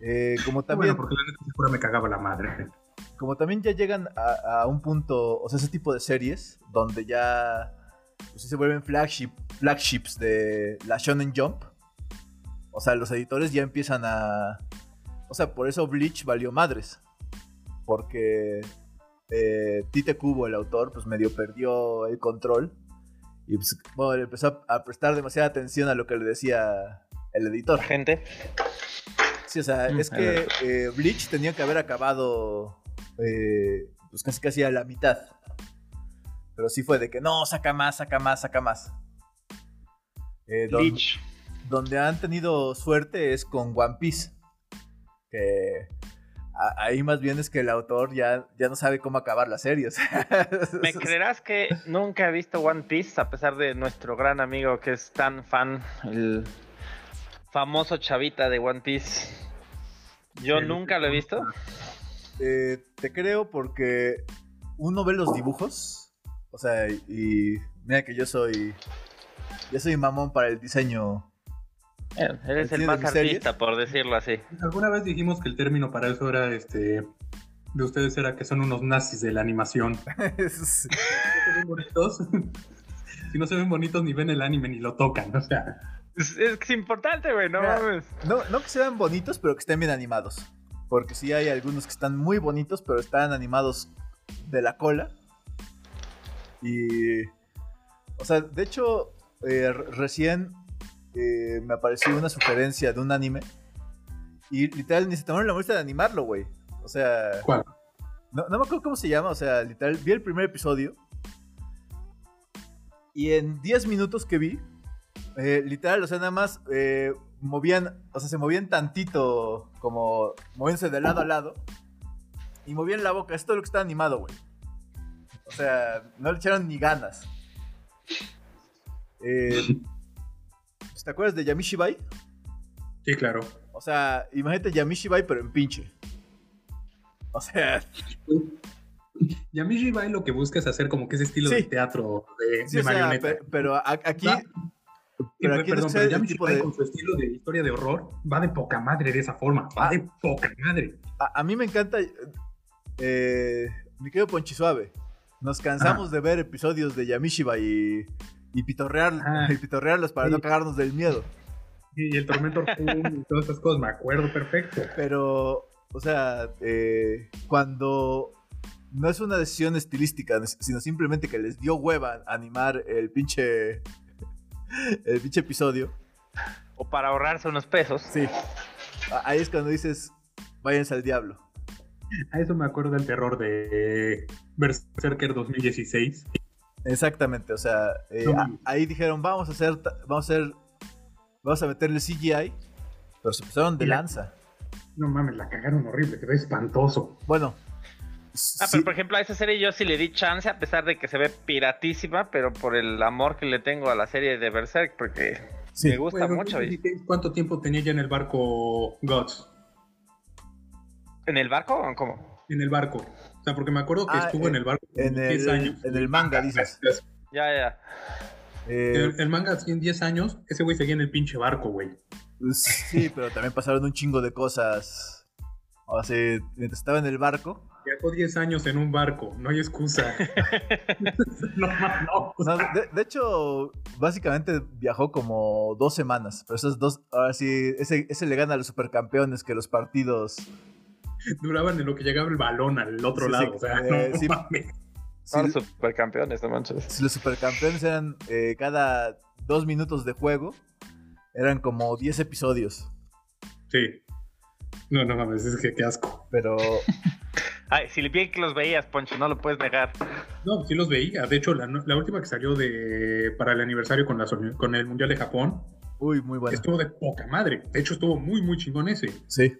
eh, como también, Bueno, porque la neta segura me cagaba la madre. como también ya llegan a, a un punto, o sea, ese tipo de series donde ya pues, se vuelven flagship, flagships de la Shonen Jump. O sea, los editores ya empiezan a... O sea, por eso Bleach valió madres. Porque eh, Tite Kubo, el autor, pues medio perdió el control. Y pues, bueno, le empezó a, prestar demasiada atención a lo que le decía el editor. Gente. Sí, o sea, Mm, es que eh, Bleach tenía que haber acabado eh, pues casi casi a la mitad. Pero sí fue de que no, saca más, saca más, saca más. Eh, don- Bleach. donde han tenido suerte es con One Piece. Que ahí más bien es que el autor ya, ya no sabe cómo acabar la serie. o sea, ¿Me creerás que nunca he visto One Piece a pesar de nuestro gran amigo que es tan fan, el famoso chavita de One Piece? Yo nunca lo he visto. Eh, te creo porque uno ve los dibujos. O sea, y mira que yo soy. Yo soy mamón para el diseño. Eres ¿El más artista, por decirlo así. Alguna vez dijimos que el término para eso era este. De ustedes era que son unos nazis de la animación. Si no se ven bonitos ni ven el anime ni lo tocan, o sea. Es, es que es importante, güey, no mames. no, no que sean bonitos, pero que estén bien animados. Porque sí hay algunos que están muy bonitos, pero están animados de la cola. Y. O sea, de hecho, eh, re- recién eh, me apareció una sugerencia de un anime. Y literal ni se tomaron la molestia de animarlo, güey. O sea. ¿Cuál? No, no me acuerdo cómo se llama, o sea, literal, vi el primer episodio. Y en 10 minutos que vi, eh, literal, o sea, nada más eh, movían, o sea, se movían tantito, como moviéndose de lado a lado. Y movían la boca, es todo lo que está animado, güey. O sea, no le echaron ni ganas. Eh, ¿Te acuerdas de Yamishibai? Sí, claro. O sea, imagínate Yamishibai, pero en pinche. O sea, Y a mí Shibai lo que busca es hacer como que ese estilo Sí. de teatro de, sí, de o sea, marioneta. pe- pero aquí. Va- Pero aquí perdón, no sé pero Yami tipo de. con su estilo de historia de horror va de poca madre de esa forma. Va Ah. de poca madre. A, a mí me encanta. Eh, mi querido Ponchi Suave. Nos cansamos de ver episodios de Yamishiba y, y, pitorrear, y pitorrearlos para Sí. no cagarnos del miedo. Y el tormento Orfún y todas esas cosas, me acuerdo perfecto. Pero, o sea, eh, cuando no es una decisión estilística, sino simplemente que les dio hueva animar el pinche. El pinche episodio. O para ahorrarse unos pesos. Sí. Ahí es cuando dices, váyanse al diablo. A eso me acuerdo del terror de Berserker 2016. Exactamente, o sea, eh, No a- mames. ahí dijeron, vamos a hacer, vamos a hacer, vamos a meterle CGI, pero se pasaron de la- lanza. No mames, la cagaron horrible, se ve espantoso. Bueno, Ah, sí, pero por ejemplo a esa serie yo sí le di chance a pesar de que se ve piratísima, pero por el amor que le tengo a la serie de Berserk, porque sí. me gusta Bueno, mucho. y- 2016, ¿Cuánto tiempo tenía ya en el barco Gods? ¿En el barco o cómo? En el barco. O sea, porque me acuerdo que Ah, estuvo en- en el barco en 10 el- años. en el manga, dices. Ya, ya. eh, El, el manga así en 10 años, ese güey seguía en el pinche barco, güey. sí, pero también pasaron un chingo de cosas O sea, mientras estaba en el barco. Viajó 10 años en un barco, no hay excusa. no, no. no de, de, hecho, básicamente viajó como dos semanas, pero esas dos, ahora sí, ese, ese le gana a los supercampeones que los partidos duraban en lo que llegaba el balón al otro sí, lado. Sí, o sea, eh, no, sí, mames. Si, los supercampeones, no manches. Si los supercampeones eran eh, cada dos minutos de juego, eran como 10 episodios. Sí. No, no mames, es que qué asco. Pero. Ay, si le bien que los veías, Poncho, no lo puedes negar. No, sí los veía. De hecho, la, la última que salió de para el aniversario con, la, con el Mundial de Japón. Uy, muy bueno. Estuvo de poca madre. De hecho, estuvo muy, muy chingón ese. Sí.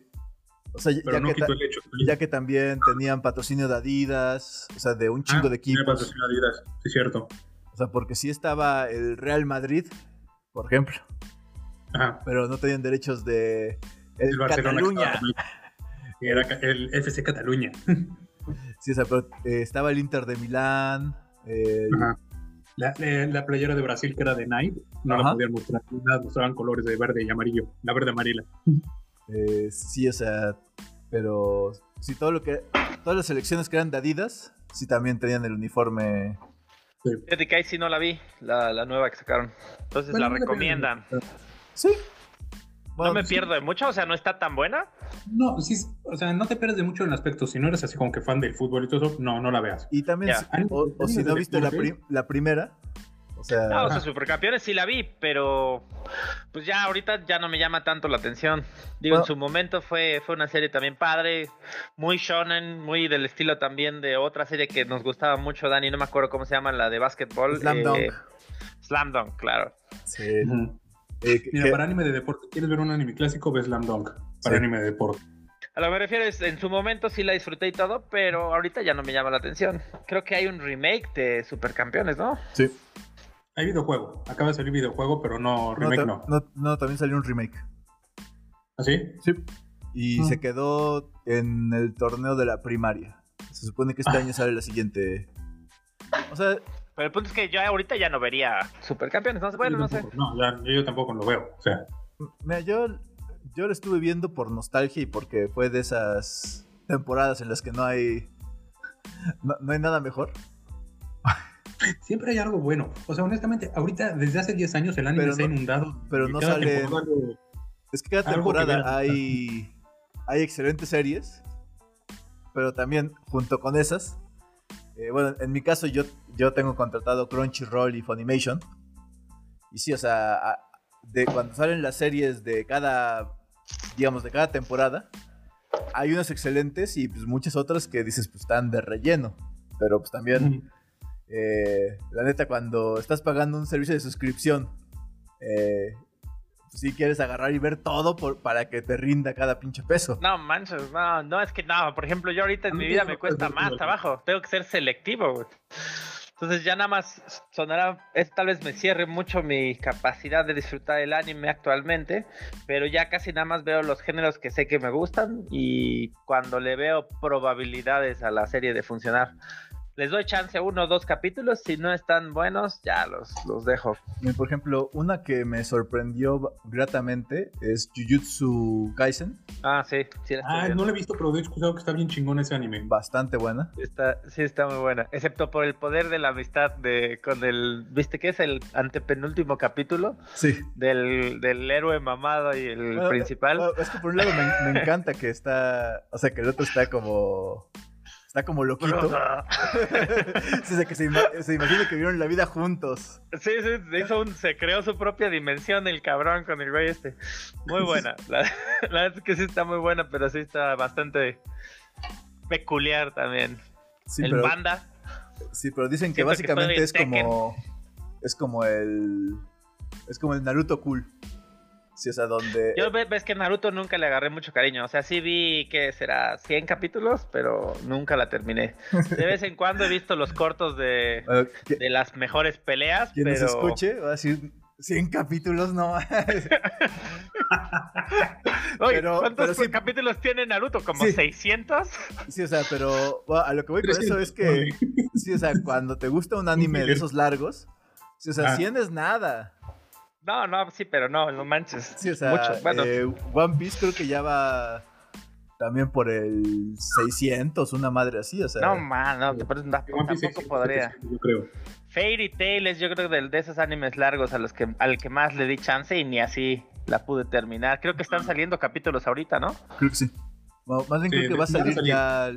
O sea, Pero ya, no que quitó el hecho. ya que también tenían patrocinio de Adidas, o sea, de un chingo Ah, de tenía equipos. patrocinio de Adidas, sí, cierto. O sea, porque sí estaba el Real Madrid, por ejemplo, Ajá. pero no tenían derechos de el, El Cataluña. Era el FC Cataluña. Sí, o sea, pero eh, estaba el Inter de Milán. el- Ajá. La, eh, la playera de Brasil que era de Nike, no la podían mostrar. Nada, mostraban colores de verde y amarillo. La verde amarilla. eh, sí, o sea, pero sí, todo lo que. Todas las selecciones que eran de Adidas, sí también tenían el uniforme. Fíjate que ahí sí no la vi, la, la nueva que sacaron. Entonces Bueno, la recomiendan. Sí. Bueno, no me sí. pierdo de mucho, o sea, no está tan buena. No, sí, o sea, no te pierdes de mucho en el aspecto. Si no eres así como que fan del fútbol y todo eso, no, no la veas. Y también, si- o, o si no viste la primera, o sea, No, o sea. Supercampeones sí la vi, pero pues ya ahorita ya no me llama tanto la atención. Digo, Bueno. en su momento fue, fue una serie también padre, muy shonen, muy del estilo también de otra serie que nos gustaba mucho, Dani, no me acuerdo cómo se llama, la de básquetbol. Slam eh, Dunk. Slam Dunk, claro. sí, eh, Mira, que- para anime de deporte, ¿quieres ver un anime clásico? Ves Slam Dunk. Para Sí. anime de deporte. A lo que me refiero es, en su momento sí la disfruté y todo, pero ahorita ya no me llama la atención. Creo que hay un remake de Supercampeones, ¿no? sí. Hay videojuego. Acaba de salir videojuego, pero no, No, remake ta- no. no, no, también salió un remake. ¿Así? Sí. Y Ah. se quedó en el torneo de la primaria. Se supone que este Ah. año sale la siguiente. O sea, Pero el punto es que yo ahorita ya no vería Supercampeones, no sé, bueno, no sé. No, ya- yo tampoco lo veo. O sea, mira, yo, yo lo estuve viendo por nostalgia y porque fue de esas temporadas en las que no hay. No, no hay nada mejor. Siempre hay algo bueno. O sea, honestamente, ahorita, desde hace 10 años, el anime Pero se ha no- inundado. pero no sale- temporada Es que cada que temporada ver. hay, hay excelentes series, pero también junto con esas, eh, bueno, en mi caso yo, yo tengo contratado Crunchyroll y Funimation, y sí, o sea, a- de cuando salen las series de cada, digamos, de cada temporada, hay unas excelentes y pues muchas otras que dices, pues están de relleno, pero pues también... Eh, la neta, cuando estás pagando un servicio de suscripción, eh, si quieres agarrar y ver todo por- para que te rinda cada pinche peso. No manches, no, no, es que no, por ejemplo, yo ahorita en mi vida me cuesta más trabajo, tengo que ser selectivo, güey. Entonces ya nada más sonará, es- tal vez me cierre mucho mi capacidad de disfrutar el anime actualmente, pero ya casi nada más veo los géneros que sé que me gustan y cuando le veo probabilidades a la serie de funcionar, les doy chance uno o dos capítulos, si no están buenos, ya los, los dejo. Y, Por ejemplo, una que me sorprendió gratamente es Jujutsu Kaisen, Ah, sí, sí, la Ah, viendo. no lo he visto, pero he escuchado que está bien chingón ese anime. bastante buena. Está, sí, está muy buena. Excepto por el poder de la amistad de con el. ¿Viste qué es el antepenúltimo capítulo? Sí. Del, del héroe mamado y el Bueno, principal. Es que por un lado me, me encanta que está, o sea, que el otro está como... Está como loquito. Sí, que se, ima- se imagina que vieron la vida juntos. Sí, sí, se, hizo un- se creó su propia dimensión el cabrón con el güey este. Muy buena. La, la verdad es que sí está muy buena, pero sí está bastante peculiar también. Sí, el pero, panda. sí, pero dicen que Siento básicamente es como... Es como el... Es como el Naruto cool. Sí, o sea, donde... Yo ve- ves que Naruto nunca le agarré mucho cariño. O sea, sí vi que será 100 capítulos, pero nunca la terminé. De vez en cuando he visto los cortos de, que- de las mejores peleas, quien nos pero... escuche va a decir 100 capítulos, no. Oye, pero- ¿Cuántos pero sí- capítulos tiene Naruto? ¿Como Sí. 600? sí, o sea, pero bueno, a lo que voy con eso es que... Sí, o sea, cuando te gusta un anime de esos largos, sí, o sea, Ah. 100 es nada. No, no, sí, pero no, no manches. Sí, o sea, Mucho. Bueno, eh, One Piece creo que ya va... también por el 600, una madre así, o sea. No, man, no, pero tampoco, tampoco podría. Yo creo. Fairy Tail es yo creo del- de esos animes largos a los que al que más le di chance y ni así la pude terminar. Creo que están saliendo capítulos ahorita, ¿no? Creo que sí. Bueno, más bien Sí, creo que va a salir salir. ya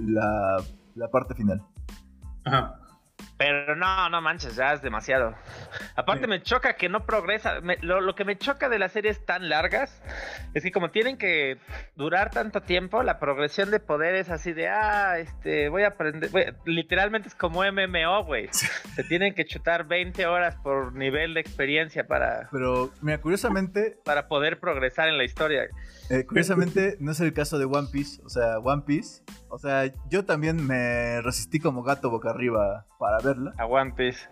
la, la parte final. Ajá. Pero no, no manches, ya es demasiado. Aparte Sí. me choca que no progresa. Me- lo, lo que me choca de las series tan largas es que como tienen que durar tanto tiempo, la progresión de poder es así de, ah, este, voy a aprender. voy- literalmente es como MMO, güey. Se tienen que chutar 20 horas por nivel de experiencia para, Pero, mira, curiosamente, para poder progresar en la historia. Eh, curiosamente no es el caso de One Piece. O sea, One Piece, o sea, yo también me resistí como gato boca arriba para verla. A One Piece.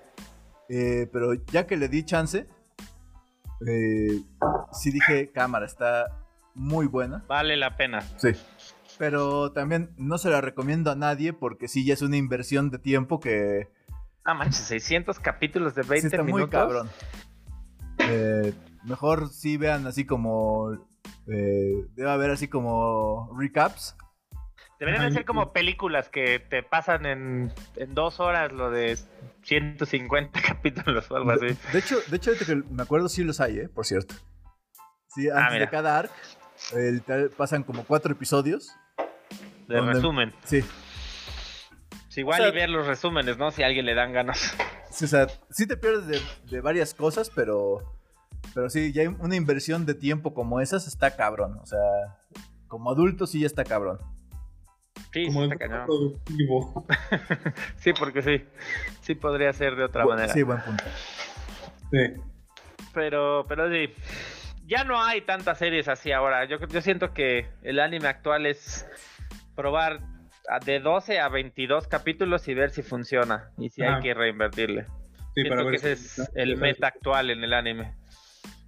Eh, pero ya que le di chance, eh, sí dije, cámara, está muy buena. Vale la pena. Sí. Pero también no se la recomiendo a nadie porque sí ya es una inversión de tiempo que Ah, manches, 600 capítulos de sí 20 está muy minutos. cabrón. Eh, mejor sí vean así como... eh, debe haber así como recaps. Deberían de ser como películas que te pasan en, en dos horas lo de 150 capítulos o algo De, así. de hecho, de hecho, que me acuerdo sí los hay, ¿eh? Por cierto. Sí, antes de Ah, cada arc eh, pasan como cuatro episodios. De donde- resumen. Sí, Sí, igual O sea- y ver los resúmenes, ¿no? Si a alguien le dan ganas. Sí, o sea, sí te pierdes de, de varias cosas, pero. Pero sí, ya hay una inversión de tiempo como esas está cabrón. O sea, como adulto sí ya está cabrón. Sí, Como sí, el está cañón. productivo. Sí, porque sí. Sí podría ser de otra manera. Sí, buen punto. Sí. Pero, pero sí. Ya no hay tantas series así ahora. Yo, yo siento que el anime actual es probar de 12 a 22 capítulos y ver si funciona. Y si hay que reinvertirle. Sí, siento para que ver ese si- es el meta actual en el anime.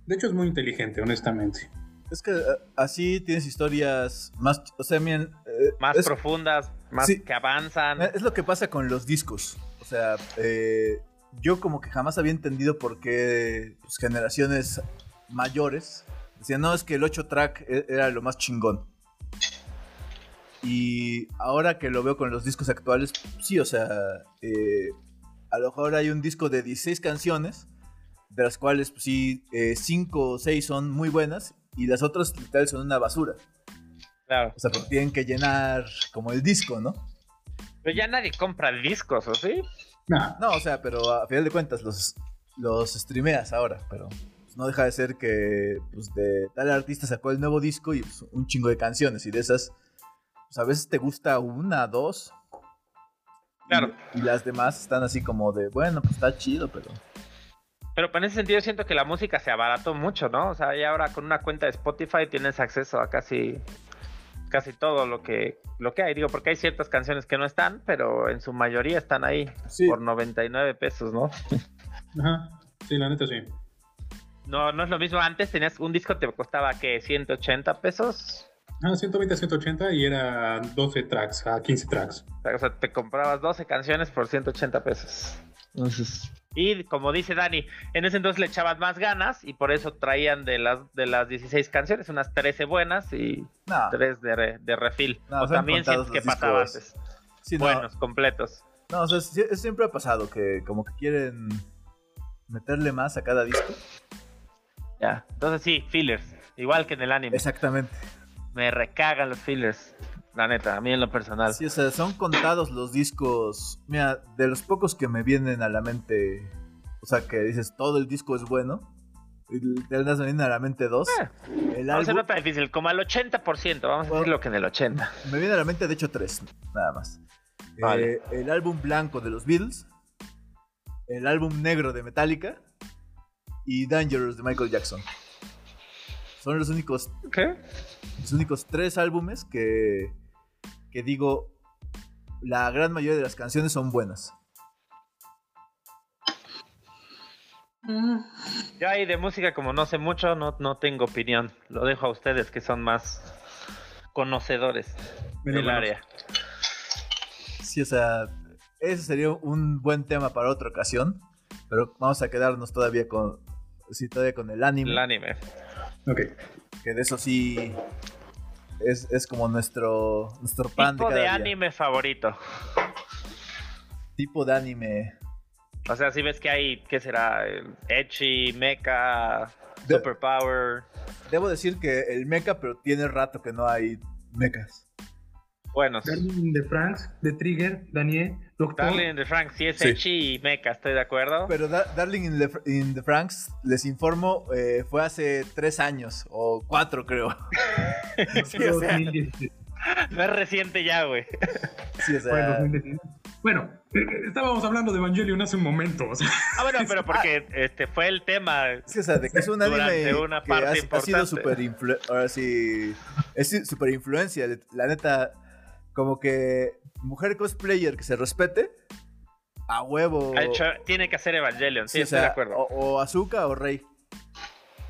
De hecho, es muy inteligente, honestamente. Es que eh, así tienes historias más. O sea, miren. eh, Más es, profundas, más Sí. que avanzan. es lo que pasa con los discos. O sea, eh, yo como que jamás había entendido por qué pues, generaciones mayores decían, no, es que el 8 track e- era lo más chingón. Y ahora que lo veo con los discos actuales, sí, o sea, eh, a lo mejor hay un disco de 16 canciones, de las cuales pues, sí, 5 o 6 son muy buenas y las otras literal son una basura. Claro. O sea, porque tienen que llenar como el disco, ¿no? Pero ya nadie compra discos, ¿o sí? Nah, No, o sea, pero a final de cuentas los, los streameas ahora, pero pues, no deja de ser que pues, de tal artista sacó el nuevo disco y pues, un chingo de canciones y de esas, pues a veces te gusta una, dos. y- Claro. Y, las demás están así como de, bueno, pues está chido, pero... Pero en ese sentido siento que la música se abarató mucho, ¿no? O sea, ya ahora con una cuenta de Spotify tienes acceso a casi casi todo lo que lo que hay, digo, porque hay ciertas canciones que no están, pero en su mayoría están ahí Sí, por 99 pesos, ¿no? Ajá. Sí, la neta sí. No, no es lo mismo antes, tenías un disco te costaba que 180 pesos. Ah, 120 a 180 y era 12 tracks a 15 tracks. O sea, te comprabas 12 canciones por 180 pesos. Entonces, y como dice Dani, en ese entonces le echaban más ganas y por eso traían de las de las 16 canciones unas 13 buenas y no, 3 de, de refil. No, o también sientes que pasaba antes. sí, no, Buenos, completos. no, o sea, siempre ha pasado que como que quieren meterle más a cada disco. Ya. Entonces sí, fillers. Igual que en el anime. Exactamente. Me recagan los fillers. La neta, a mí en lo personal. Sí, o sea, son contados los discos. Mira, de los pocos que me vienen a la mente, o sea, que dices todo el disco es bueno, y te andas veniendo a la mente dos. Eh, el No se álbum, nota difícil, como al 80%, vamos a Bueno. decirlo que en el 80%. me viene a la mente, de hecho, tres, nada más. Vale. Eh, el álbum blanco de los Beatles, el álbum negro de Metallica y Dangerous de Michael Jackson. Son los únicos, ¿Qué? los únicos tres álbumes que, que digo, la gran mayoría de las canciones son buenas. Yo ahí de música, como no sé mucho, no, no tengo opinión. Lo dejo a ustedes que son más conocedores Mira, del bueno. área. Sí, o sea, ese sería un buen tema para otra ocasión. Pero vamos a quedarnos todavía con, sí, todavía con el anime. El anime. Ok. Que de eso sí es, es como nuestro, nuestro pan Tipo de de cada día. anime favorito. Tipo de anime. O sea, si ves que hay, ¿qué será? El Echi, Mecha, De- Superpower. Debo decir que el mecha, pero tiene rato que no hay mechas. Bueno, de Franks, de Trigger, Daniel, Doctor. Darling de Frank, sí es Sí. Echi y Mecha, estoy de acuerdo. Pero Da- Darling in the, in the Franks, les informo, eh, fue hace tres años, o cuatro creo. sí, o sea, 2017. No es reciente ya, güey. sí, o Fue en sea, 2019. Bueno, estábamos hablando de Evangelion hace un momento. o sea, Ah, bueno, pero porque este fue el tema. sí, o sea, de que es un Durante anime una que parte ha, ha sido importante. super influ- ahora sí, es super influencia. La neta, como que mujer cosplayer que se respete, a huevo. hecho- tiene que hacer Evangelion, sí, Sí, o estoy sea, de acuerdo. O, o Azuka o Rey.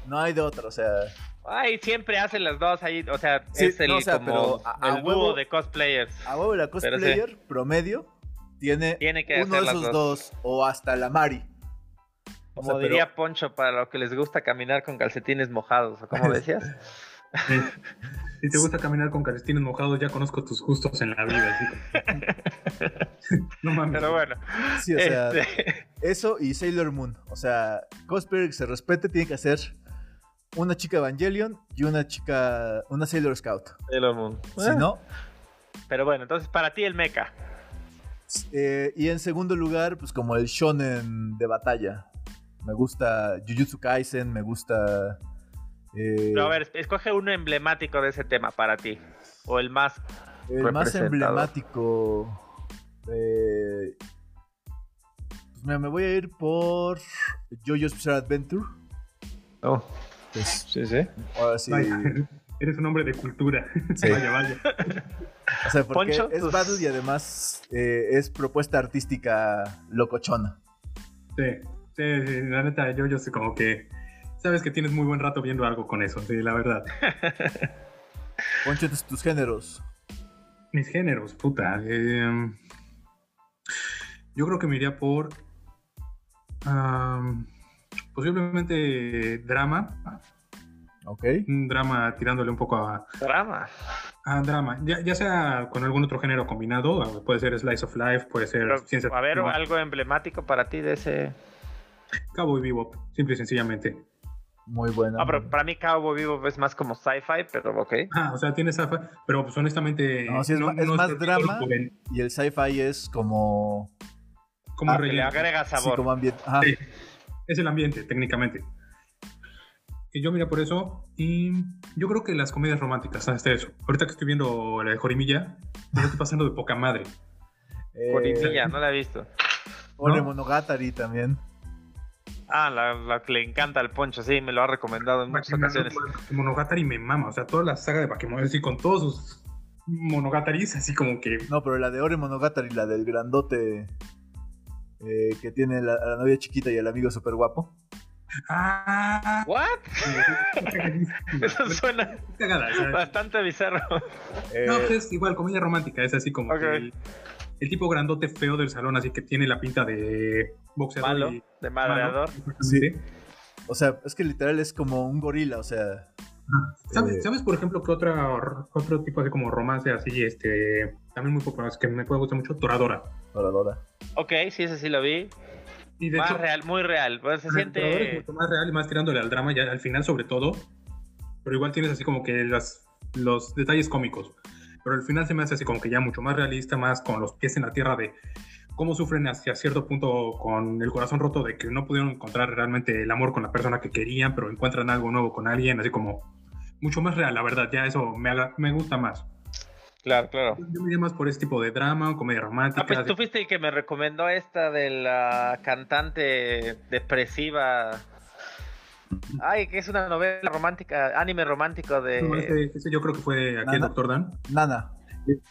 No hay de otra, o sea. Ay, siempre hacen las dos ahí, o sea, Sí, es el no, o sea, como pero a- a el dúo huevo- de cosplayers. A huevo la cosplayer promedio tiene, Tiene que uno hacer de esos dos. dos. o hasta la Mari. O Como pero- diría Poncho, para lo que les gusta caminar con calcetines mojados, o como decías. Si te gusta caminar con calcetines mojados, ya conozco tus gustos en la vida. así como- no mames. Pero bueno. Sí, o sea, este, eso y Sailor Moon. O sea, cosplayer que se respete tiene que hacer una chica Evangelion y una chica, una Sailor Scout. Sailor Moon. Si no, Pero bueno, entonces para ti el mecha. eh, y en segundo lugar, pues como el shonen de batalla. Me gusta Jujutsu Kaisen, me gusta... eh, Pero a ver, escoge uno emblemático de ese tema para ti. O el más. El más emblemático. eh, pues mira, me voy a ir por JoJo's Bizarre Adventure. Oh, Pues, sí, sí. ahora sí. Vaya, eres un hombre de cultura. Sí. Vaya, vaya. O sea, porque Poncho, es battle y además eh, es propuesta artística locochona. Sí, sí, sí, la neta, yo, yo sé como que. Sabes que tienes muy buen rato viendo algo con eso, sí, la verdad. Poncho, tus, géneros. Mis géneros, puta. eh, yo creo que me iría por. posiblemente drama. Ok. Un drama tirándole un poco a, Drama. a drama. Ya, ya sea con algún otro género combinado. Puede ser Slice of Life, puede ser Pero, ciencia a ver, algo emblemático para ti de ese. Cowboy Bebop, simple y sencillamente. Muy buena. Ah, pero para mí Cowboy Vivo es más como sci-fi, pero ok. Ah, o sea, tiene esa. Pero pues honestamente. No, sí, es más drama. Y el sci-fi es como. Como Ah, le agrega Sí, sabor. como ambiente. Ajá. Sí. Es el ambiente, técnicamente. Y yo mira por eso. Y yo creo que las comedias románticas, hasta eso. Ahorita que estoy viendo la de Jorimilla, me estoy pasando de poca madre. Eh, Jorimilla, no la he visto. Ore ¿no? Monogatari también. Ah, la, la que le encanta al Poncho, sí, me lo ha recomendado en muchas ocasiones. Monogatari me mama. O sea, toda la saga de Bakemono, así con todos sus monogataris, así como que. No, pero la de Ore Monogatari, la del grandote eh, que tiene la, a la novia chiquita y el amigo súper guapo. ¡Ah! ¿What? Eso suena cagada, bastante bizarro. Eh, No, pues es igual, comedia romántica, es así como que el, el tipo grandote feo del salón, así que tiene la pinta de boxeador Malo, y de madreador. malo, Sí. exactamente. o sea, es que literal es como un gorila, o sea. ¿Sabes, Eh, ¿Sabes, por ejemplo, que otra, otro tipo así como romance así, este, también muy popular, que me puede gustar mucho, Toradora? Toradora. Ok, sí, ese sí lo vi. Y de Más hecho, real, muy real. Pues se es siente. mucho más real y más tirándole al drama, ya al final sobre todo, pero igual tienes así como que las, los detalles cómicos. Pero al final se me hace así como que ya mucho más realista, más con los pies en la tierra de cómo sufren hacia cierto punto con el corazón roto de que no pudieron encontrar realmente el amor con la persona que querían, pero encuentran algo nuevo con alguien, así como mucho más real, la verdad, ya eso me, haga- me gusta más. Claro, claro. Yo me iría más por ese tipo de drama, comedia romántica. Ah, pues tú fuiste el que me recomendó esta de la cantante depresiva. Ay, que es una novela romántica, anime romántico No, de ese- ese yo creo que fue aquí el Nana. Doctor Dan, Nana.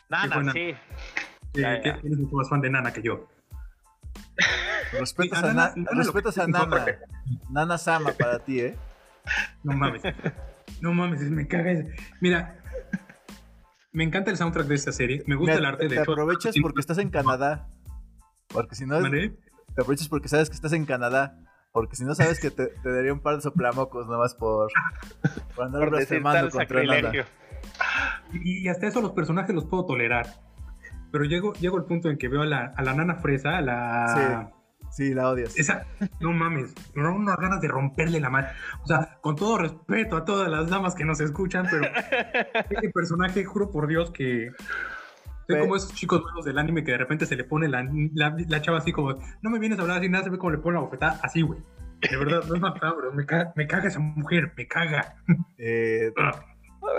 Nana, sí. eh, que mucho más fan de Nana que yo. Respetas Sí, a a, Nana- Na- Nana respetas a Nana. Nana Sama para ti, ¿eh? No mames. No mames, me caga ese. Mira, me encanta el soundtrack de esta serie. Me gusta el arte te de hecho. aprovechas porque estás en Canadá. Porque si no, ¿Mandé? te aprovechas porque sabes que estás en Canadá. Porque si no sabes que te, te daría un par de soplamocos nomás por, por andar Por blasfemando contra Nana. sacrilegio. Y hasta eso los personajes los puedo tolerar. Pero llego, llego al punto en que veo a la, a la nana fresa, a la... Sí, la odias. Esa, no mames, me dan unas ganas de romperle la mano. O sea, con todo respeto a todas las damas que nos escuchan, pero ese personaje, juro por Dios que soy como esos chicos nuevos del anime que de repente se le pone la, la, chava así como, no me vienes a hablar así, nada, se ve como le pone la bofetada, así, güey. De verdad, no es macabro, me caga, me caga esa mujer, me caga. Eh, ah.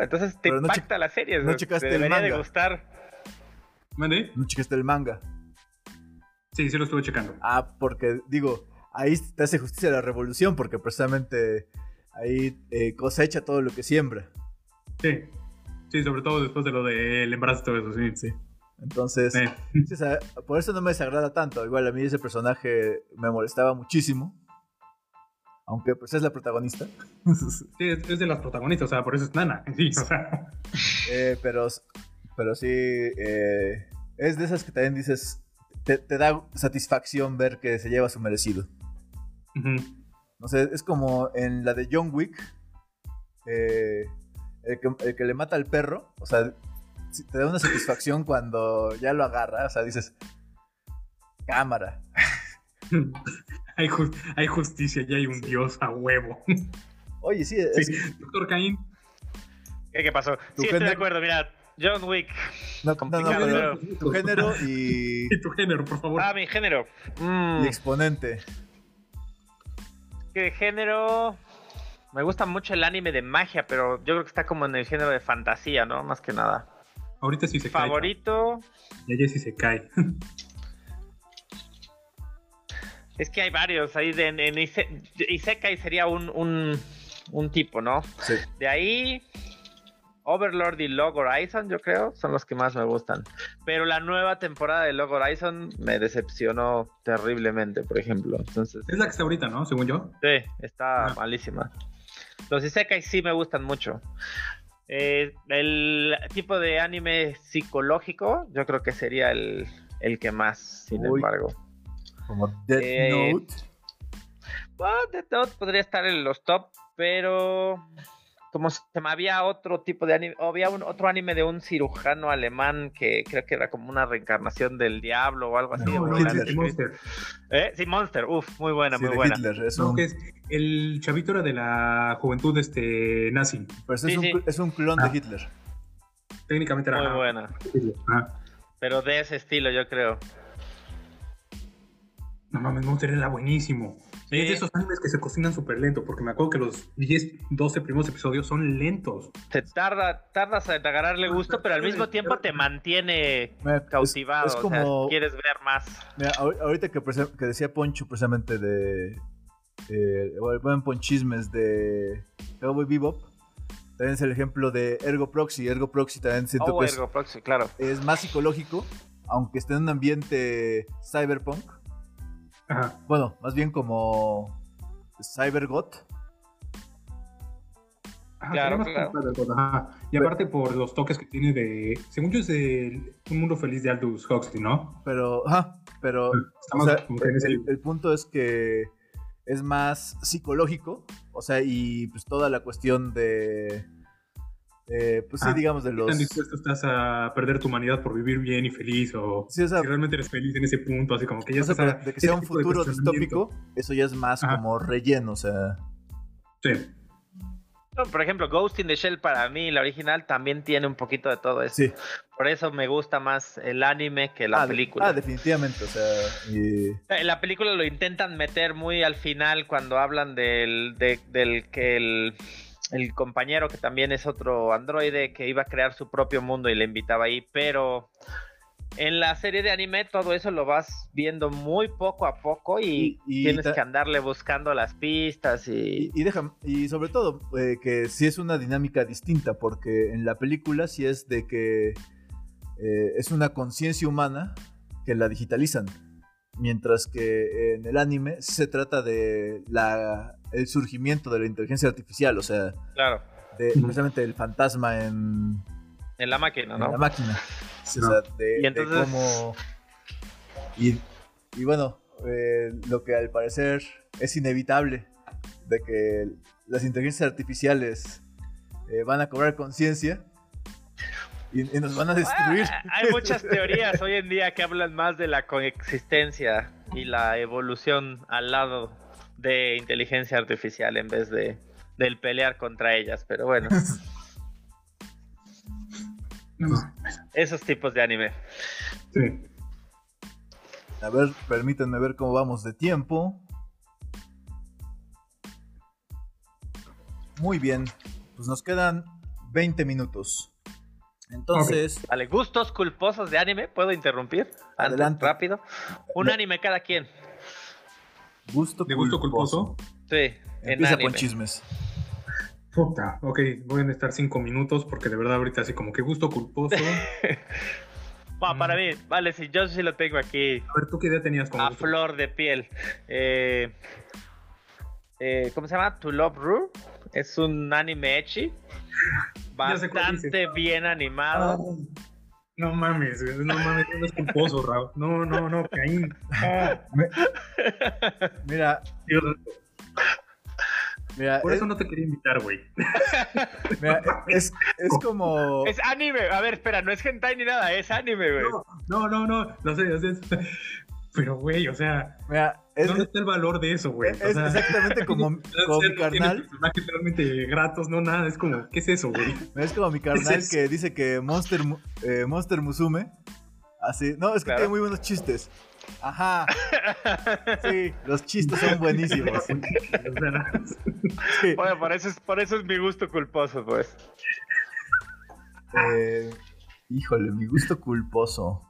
entonces te impacta la serie, no checaste el manga. de gustar. ¿Mande? No checaste el manga. Sí, sí lo estuve checando. Ah, porque digo, ahí te hace justicia la revolución, porque precisamente ahí eh, cosecha todo lo que siembra. Sí, sí, sobre todo después de lo del embarazo y todo eso, sí. Sí. Entonces, por eso no me desagrada tanto. Igual a mí ese personaje me molestaba muchísimo. Aunque pues es la protagonista. Sí, es, de las protagonistas, o sea, por eso es Nana. Sí, o sea. Eh, pero, pero sí, eh, es de esas que también dices, te, da satisfacción ver que se lleva su merecido. No sé, es como en la de John Wick, eh, el, que, le mata al perro, o sea, te da una satisfacción cuando ya lo agarra, o sea, dices, cámara. hay, hay, justicia, ya hay un dios a huevo. Oye, sí, es... Doctor Caín. ¿Qué, pasó? Sí, estoy de acuerdo, mira, John Wick. No, no, no, tu género y. Y tu género, por favor. Ah, mi género. Mm. Y exponente. ¿Qué género? Me gusta mucho el anime de magia, pero yo creo que está como en el género de fantasía, ¿no? Más que nada. Ahorita sí se cae. Favorito. Y ella sí se cae. es que hay varios. Ahí de, en Isekai sería un, un, un tipo, ¿no? Sí. De ahí. Overlord y Log Horizon, yo creo, son los que más me gustan. Pero la nueva temporada de Log Horizon me decepcionó terriblemente, por ejemplo. Entonces, es la que está ahorita, ¿no? Según yo. Sí, está ah. malísima. Los Isekai sí me gustan mucho. Eh, el tipo de anime psicológico, yo creo que sería el, que más, sin embargo. Como Death eh, Note. Bueno, Death Note podría estar en los top, pero como se me había otro tipo de anime, había un, otro anime de un cirujano alemán que creo que era como una reencarnación del diablo o algo así. Monster. ¿Eh? Sí, Monster, uf, muy buena, muy buena. es el chavito era de la juventud este, nazi. Pero es, un, es, un, clon de ah. Hitler. Técnicamente era. Muy buena. Pero de ese estilo, yo creo. No mames, Monster era buenísimo. Es de esos animes que se cocinan súper lento, porque me acuerdo que los 10, 12 primeros episodios son lentos. Te tarda, tardas en agarrarle gusto, pero al mismo tiempo te mantiene cautivado. Es, como... quieres ver más. Mira, ahorita que, que decía Poncho precisamente de. Eh, buen ponchismes de Cowboy Bebop. También es el ejemplo de Ergo Proxy. Ergo Proxy también siento oh, que Ergo Proxy, claro. es más psicológico, aunque esté en un ambiente cyberpunk bueno, más bien como Cybergot. claro, claro. Y aparte por los toques que tiene de. Según yo es de Un Mundo Feliz de Aldous Huxley, ¿no? Pero, ajá, pero. el, punto es que es más psicológico. O sea, y pues toda la cuestión de eh, pues sí, ah, digamos de los... ¿Tan dispuesto estás a perder tu humanidad por vivir bien y feliz? O, si realmente eres feliz en ese punto, así como que ya o sea, De que sea un futuro distópico, eso ya es más como relleno, o sea... Sí. por ejemplo, Ghost in the Shell para mí, la original, también tiene un poquito de todo eso. Sí. Por eso me gusta más el anime que la ah, película. ah, definitivamente, o sea... En la película lo intentan meter muy al final cuando hablan del, del que el el compañero que también es otro androide que iba a crear su propio mundo y le invitaba ahí, pero en la serie de anime todo eso lo vas viendo muy poco a poco y, tienes que andarle buscando las pistas y... Y, y sobre todo eh, que sí es una dinámica distinta porque en la película sí es de que eh, es una conciencia humana que la digitalizan. Mientras que en el anime se trata de la, el surgimiento de la inteligencia artificial, o sea, claro. de, precisamente el fantasma en, en la máquina, ¿no? En la máquina. O sea, de, y entonces... cómo... Y, bueno, eh, lo que al parecer es inevitable, de que las inteligencias artificiales eh, van a cobrar conciencia, Y, y nos van a destruir. Ah, hay muchas teorías hoy en día que hablan más de la coexistencia y la evolución al lado de inteligencia artificial en vez de del pelear contra ellas, pero bueno. No, Esos tipos de anime. sí. A ver, permítanme ver cómo vamos de tiempo. Muy bien, pues nos quedan 20 minutos. Entonces, Vale, gustos culposos de anime, ¿puedo interrumpir? Adelante. Rápido. Un Me- anime cada quien. Gusto ¿De gusto culposo? Sí, en Empieza anime. con chismes. Puta, ok, voy a necesitar cinco minutos porque de verdad ahorita así como que gusto culposo. Bueno, para Mm. mí, vale, sí, yo sí lo tengo aquí A ver, ¿tú qué idea tenías con a gusto? flor de piel. Eh, eh, ¿Cómo se llama? To Love Ru. Es un anime cuál Bastante bien animado. Ah, no mames, no mames, no es culposo, Raúl. No, no, no, Caín. Ah, Mira, Dios, mira, por es, eso no te quería invitar, güey. mira, es, es como... es anime. A ver, espera, no es hentai ni nada, es anime, güey. No, no, no, no, lo sé, lo sé. Pero, güey, o sea, Mira, es, ¿dónde está el valor de eso, güey? es- O sea, exactamente como, como mi no tiene carnal. personajes realmente gratos, no nada, es como, ¿qué es eso, güey? Es como mi carnal que dice que Monster, eh, Monster Musume. Así. No, es que Claro. tiene muy buenos chistes. Ajá. Sí, los chistes son buenísimos. O sea, Sí. Bueno, por eso, es, por eso es mi gusto culposo, pues. Eh, híjole, mi gusto culposo.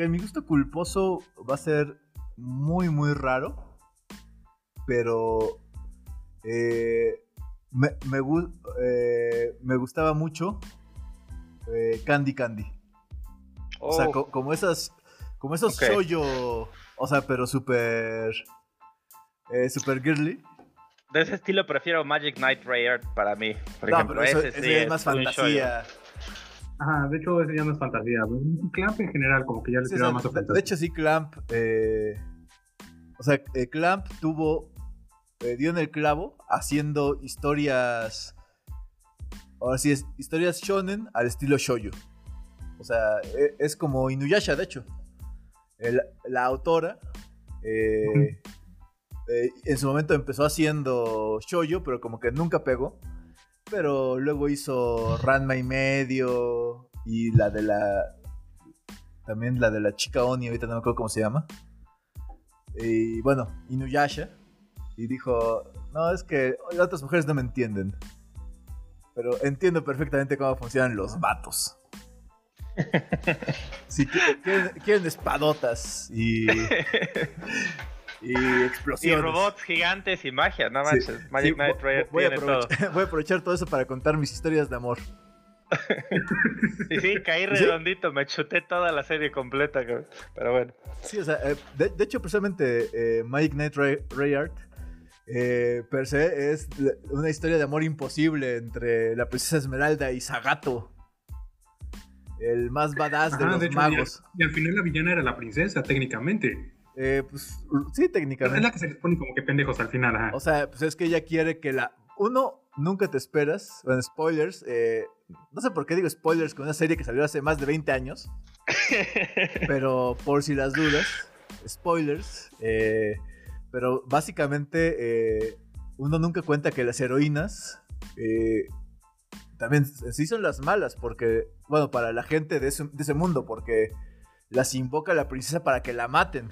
Ok, mi gusto culposo va a ser muy, muy raro. Pero. eh, me, eh, me gustaba mucho eh, Candy Candy. O sea, Oh, co- como esas. Como esos Ok. shoujo. O sea, pero súper. Super girly. de ese estilo prefiero Magic Knight Rayard para mí. Por No, ejemplo, pero eso, ese ese sí es más fantasía. Ajá, de hecho, ese ya no es fantasía. Clamp en general, como que ya le Sí, o tiraba sea, más a de, fantasía. de hecho, sí, Clamp. eh, o sea, eh, Clamp tuvo. eh, dio en el clavo haciendo historias. Ahora sí, es historias shonen al estilo shoujo. O sea, e- es como Inuyasha, de hecho. El- la autora. eh, eh, en su momento empezó haciendo shoujo, pero como que nunca pegó. Pero luego hizo Ranma y medio. Y la de la. También la de la chica Oni, ahorita no me acuerdo cómo se llama. Y bueno, Inuyasha. Y dijo, no, es que las otras mujeres no me entienden. Pero entiendo perfectamente cómo funcionan los vatos. Si quieren, quieren espadotas y, y Y explosiones. robots gigantes y magia, no Sí, manches. Magic sí, Knight Rayard voy, a tiene todo. aprovechar, voy a aprovechar todo eso para contar mis historias de amor. Y sí, caí ¿Sí? redondito, me chuté toda la serie completa, pero bueno. Sí, o sea, eh, de, de hecho, precisamente eh, Magic Knight Ray- Rayard eh, per se es una historia de amor imposible entre la princesa Esmeralda y Zagato, el más badass de los de hecho, magos. Y, al final la villana era la princesa, técnicamente. Eh, pues sí, Es la técnicamente. que se les pone como que pendejos al final, ajá. O sea, pues es que ella quiere que la. Uno, nunca te esperas. Bueno, spoilers. eh, no sé por qué digo spoilers con una serie que salió hace más de 20 años. Pero por si las dudas, spoilers. eh, pero básicamente eh, uno nunca cuenta que las heroínas eh, también sí son las malas, porque, bueno, para la gente de ese, de ese mundo, porque las invoca la princesa para que la maten.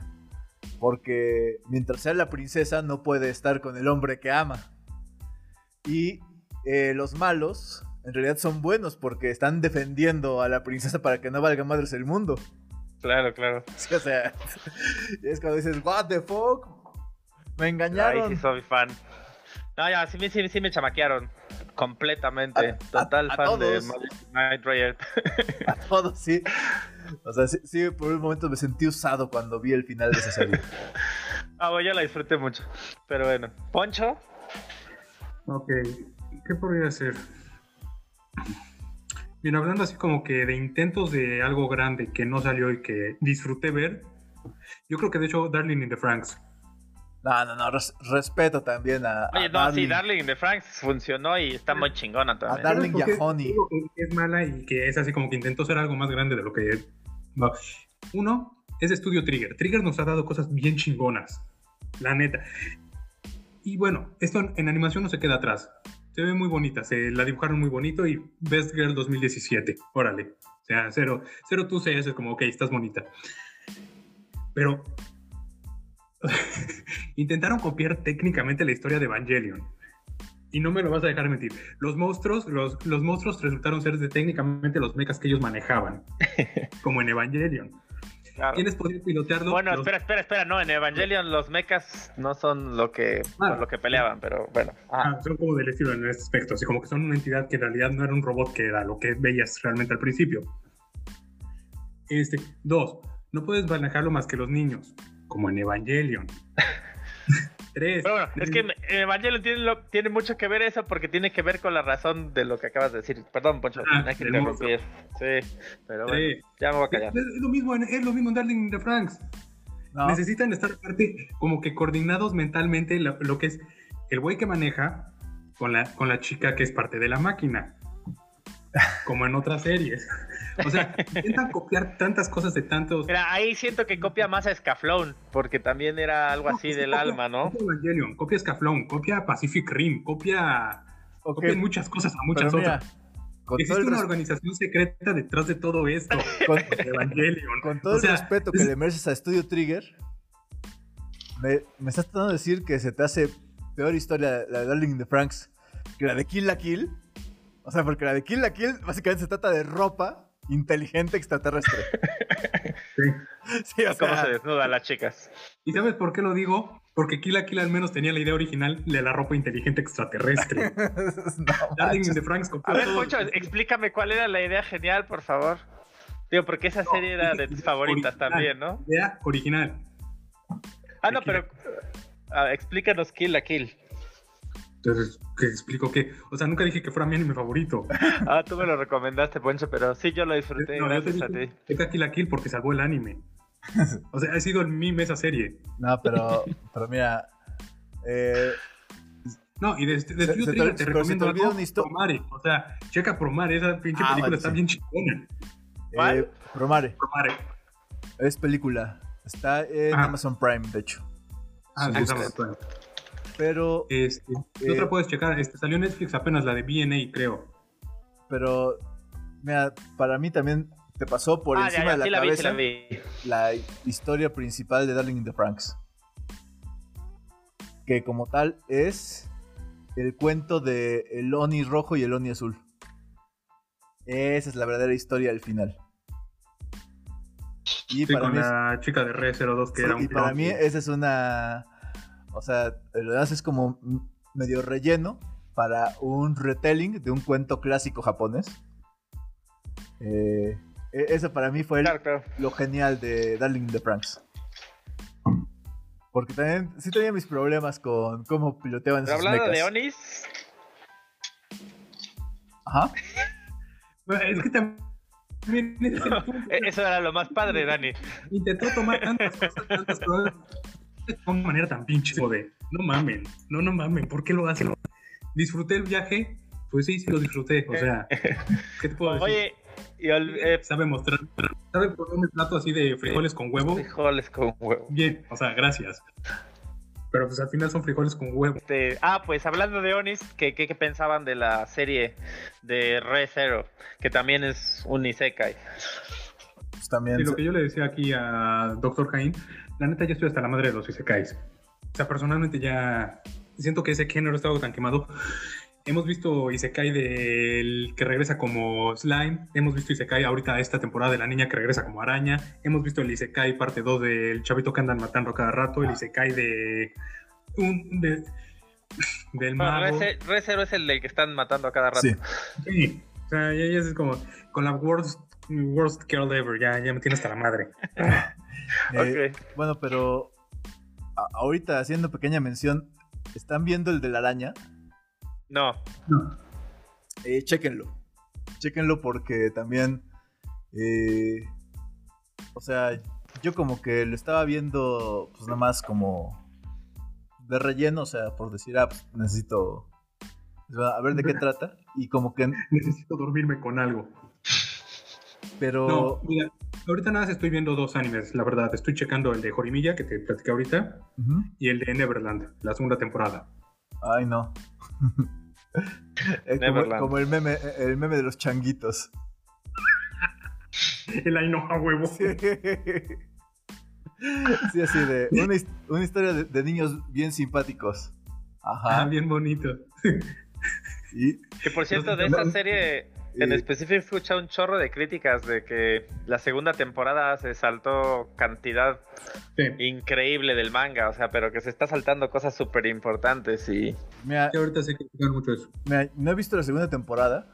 Porque mientras sea la princesa no puede estar con el hombre que ama. Y eh, los malos en realidad son buenos porque están defendiendo a la princesa para que no valga madres el mundo. claro, claro. Sí, o sea, es cuando dices, what the fuck, me Ahí engañaron. sí soy fan. No, ya, sí, me- sí, sí me chamaquearon. Completamente. A- a- Total a fan de todos. Magic Knight Rayard. A todos, sí. O sea, sí, sí, por un momento me sentí usado cuando vi el final de esa serie. ah, bueno, yo la disfruté mucho. Pero bueno. Poncho. Ok, ¿qué podría ser? Bien, hablando así como que de intentos de algo grande que no salió y que disfruté ver, yo creo que de hecho Darling in the Franks. No, no, no, res- respeto también a. Oye, a no, sí, Darling. Darling in the Franks funcionó y está muy chingona A también. Darling ¿Sabes por qué y a Honey. es mala y que es así como que intentó ser algo más grande de lo que no. Uno es de Estudio Trigger. Trigger nos ha dado cosas bien chingonas, la neta. Y bueno, esto en, en animación no se queda atrás. Se ve muy bonita, se la dibujaron muy bonito y Best Girl 2017, órale. O sea, cero, cero tú CS, es como, ok, estás bonita. Pero intentaron copiar técnicamente la historia de Evangelion. Y no me lo vas a dejar mentir. Los monstruos, los, los monstruos resultaron ser de técnicamente los mechas que ellos manejaban. como en Evangelion. Claro. ¿Quiénes podían pilotearlo? Bueno, Los- espera, espera, espera, no, en Evangelion los mechas no son lo que, Ah. por lo que peleaban, pero bueno. Ajá. Ah, son como del estilo en este aspecto, así como que son una entidad que en realidad no era un robot que era lo que veías realmente al principio. Este, dos, no puedes manejarlo más que los niños, como en Evangelion. Tres, Pero bueno, es que en Evangelion tiene, lo- tiene mucho que ver eso porque tiene que ver con la razón de lo que acabas de decir. Perdón, Poncho, Ah, hay que interrumpir. Sí, pero bueno, ya me voy a callar. es lo mismo en, es lo mismo en Darling in the Franks. No, Necesitan estar aparte como que coordinados mentalmente lo, lo que es el güey que maneja con la, con la chica que es parte de la máquina. Como en otras series. O sea, intentan copiar tantas cosas de tantos. Mira, ahí siento que copia más a Scaflón, porque también era algo No, así pues, del copia- alma, ¿no? Copia Evangelion, copia Scaflón, copia Pacific Rim, copia, ok, copia muchas cosas a muchas pero mira, otras. con Existe una organización secreta detrás de todo esto. con- Evangelion. con todo O el respeto que es- le mereces a Studio Trigger, me, me estás tratando de decir que se te hace peor historia la de Darling in the Franks que la de Kill la Kill. O sea, porque la de Kill la Kill básicamente se trata de ropa inteligente extraterrestre. Sí. Sí, o Cómo sea, se desnudan las chicas. ¿Y sabes por qué lo digo? Porque Kill la Kill al menos tenía la idea original de la ropa inteligente extraterrestre. no, Darling in manches. the Franks A ver. Poncho, explícame cuál era la idea genial, por favor. Digo, porque esa serie era de tus favoritas Original. también, ¿no? Idea original. Ah, no, De Kill pero ah, explícanos Kill la Kill. Entonces, ¿qué explico qué? O sea, nunca dije que fuera mi anime favorito. Ah, tú me lo recomendaste, Poncho, pero sí, yo lo disfruté No, yo te gracias a dije ti. que Kill la Kill porque salvó el anime. O sea, ha sido el meme esa serie. No, pero, pero mira, eh, No, y de, de Se- se te- recomiendo se te algo, una Promare. O sea, checa Promare, esa pinche Ah, película vale, está sí. bien chingona. Eh, Promare, Promare. es película. Está en Ajá. Amazon Prime, de hecho. Ah, Sí. Pero, Este, ¿qué Eh, otra puedes checar? Este, salió en Netflix apenas la de BNA, creo. pero, mira, para mí también te pasó por ah, encima ya, de sí la la vi, sí cabeza la vi. la historia principal de Darling in the Franks. Que como tal es el cuento de el Oni rojo y el Oni azul. Esa es la verdadera historia al final. Y Sí, para con mí, es- la chica de Re 02 que sí, era un y para mí esa es una... O sea, lo demás es como medio relleno para un retelling de un cuento clásico japonés. Eh, e- eso para mí fue el, Claro, claro. lo genial de Darling in the Franks. Porque también sí tenía mis problemas con cómo piloteaban Pero esos hablando de. Onis, Ajá. Bueno, Es que también ese es el punto. eso era lo más padre, Dani. intentó tomar tantas cosas, tantas cosas de una manera tan pinche de no mamen, no, no mamen, ¿por qué lo hacen? Disfruté el viaje, pues sí, sí lo disfruté, o sea, ¿qué te puedo decir? Oye, y eh, sabe mostrar, sabe poner un plato así de frijoles con huevo, frijoles con huevo. bien, o sea, gracias. Pero pues al final son frijoles con huevo. Este, ah, pues hablando de Onis, ¿qué, qué, qué pensaban de la serie de Re Zero? Que también es un Isekai. Pues también. Y lo se- que yo le decía aquí a Dr. Cain, la neta ya estoy hasta la madre de los isekais. O sea, personalmente ya siento que ese género está algo tan quemado. Hemos visto Isekai del que regresa como Slime, hemos visto Isekai ahorita esta temporada de la niña que regresa como araña, hemos visto el Isekai parte 2 del chavito que andan matando cada rato, el Isekai de... Un, de del Bueno, mago. Ze- Re es el del que están matando a cada rato. Sí. Sí, o sea, ya, ya es como con la worst, worst girl ever, ya, ya me tiene hasta la madre. Eh, Ok. Bueno, pero a- ahorita haciendo pequeña mención, ¿están viendo el de la araña? No. No. Eh, chéquenlo. Chéquenlo porque también. eh, o sea, yo como que lo estaba viendo, pues nada más como. de relleno, o sea, por decir, ah, pues, necesito a ver de qué trata. Y como que. Necesito dormirme con algo. Pero. No, mira, ahorita nada más estoy viendo dos animes, la verdad. Estoy checando el de Jorimilla, que te platicé ahorita, y el de Neverland, la segunda temporada. Ay, no. es como, como, el, meme, el meme de los changuitos. el ay no a huevo. Sí. así de. Una, una historia de, niños bien simpáticos. Ajá. Ah, bien bonito. Que por cierto, de esa serie en específico he escuchado un chorro de críticas de que la segunda temporada se saltó cantidad increíble del manga, o sea, pero que se está saltando cosas súper importantes y... Mira, ahorita se critican mucho eso. no he visto la segunda temporada,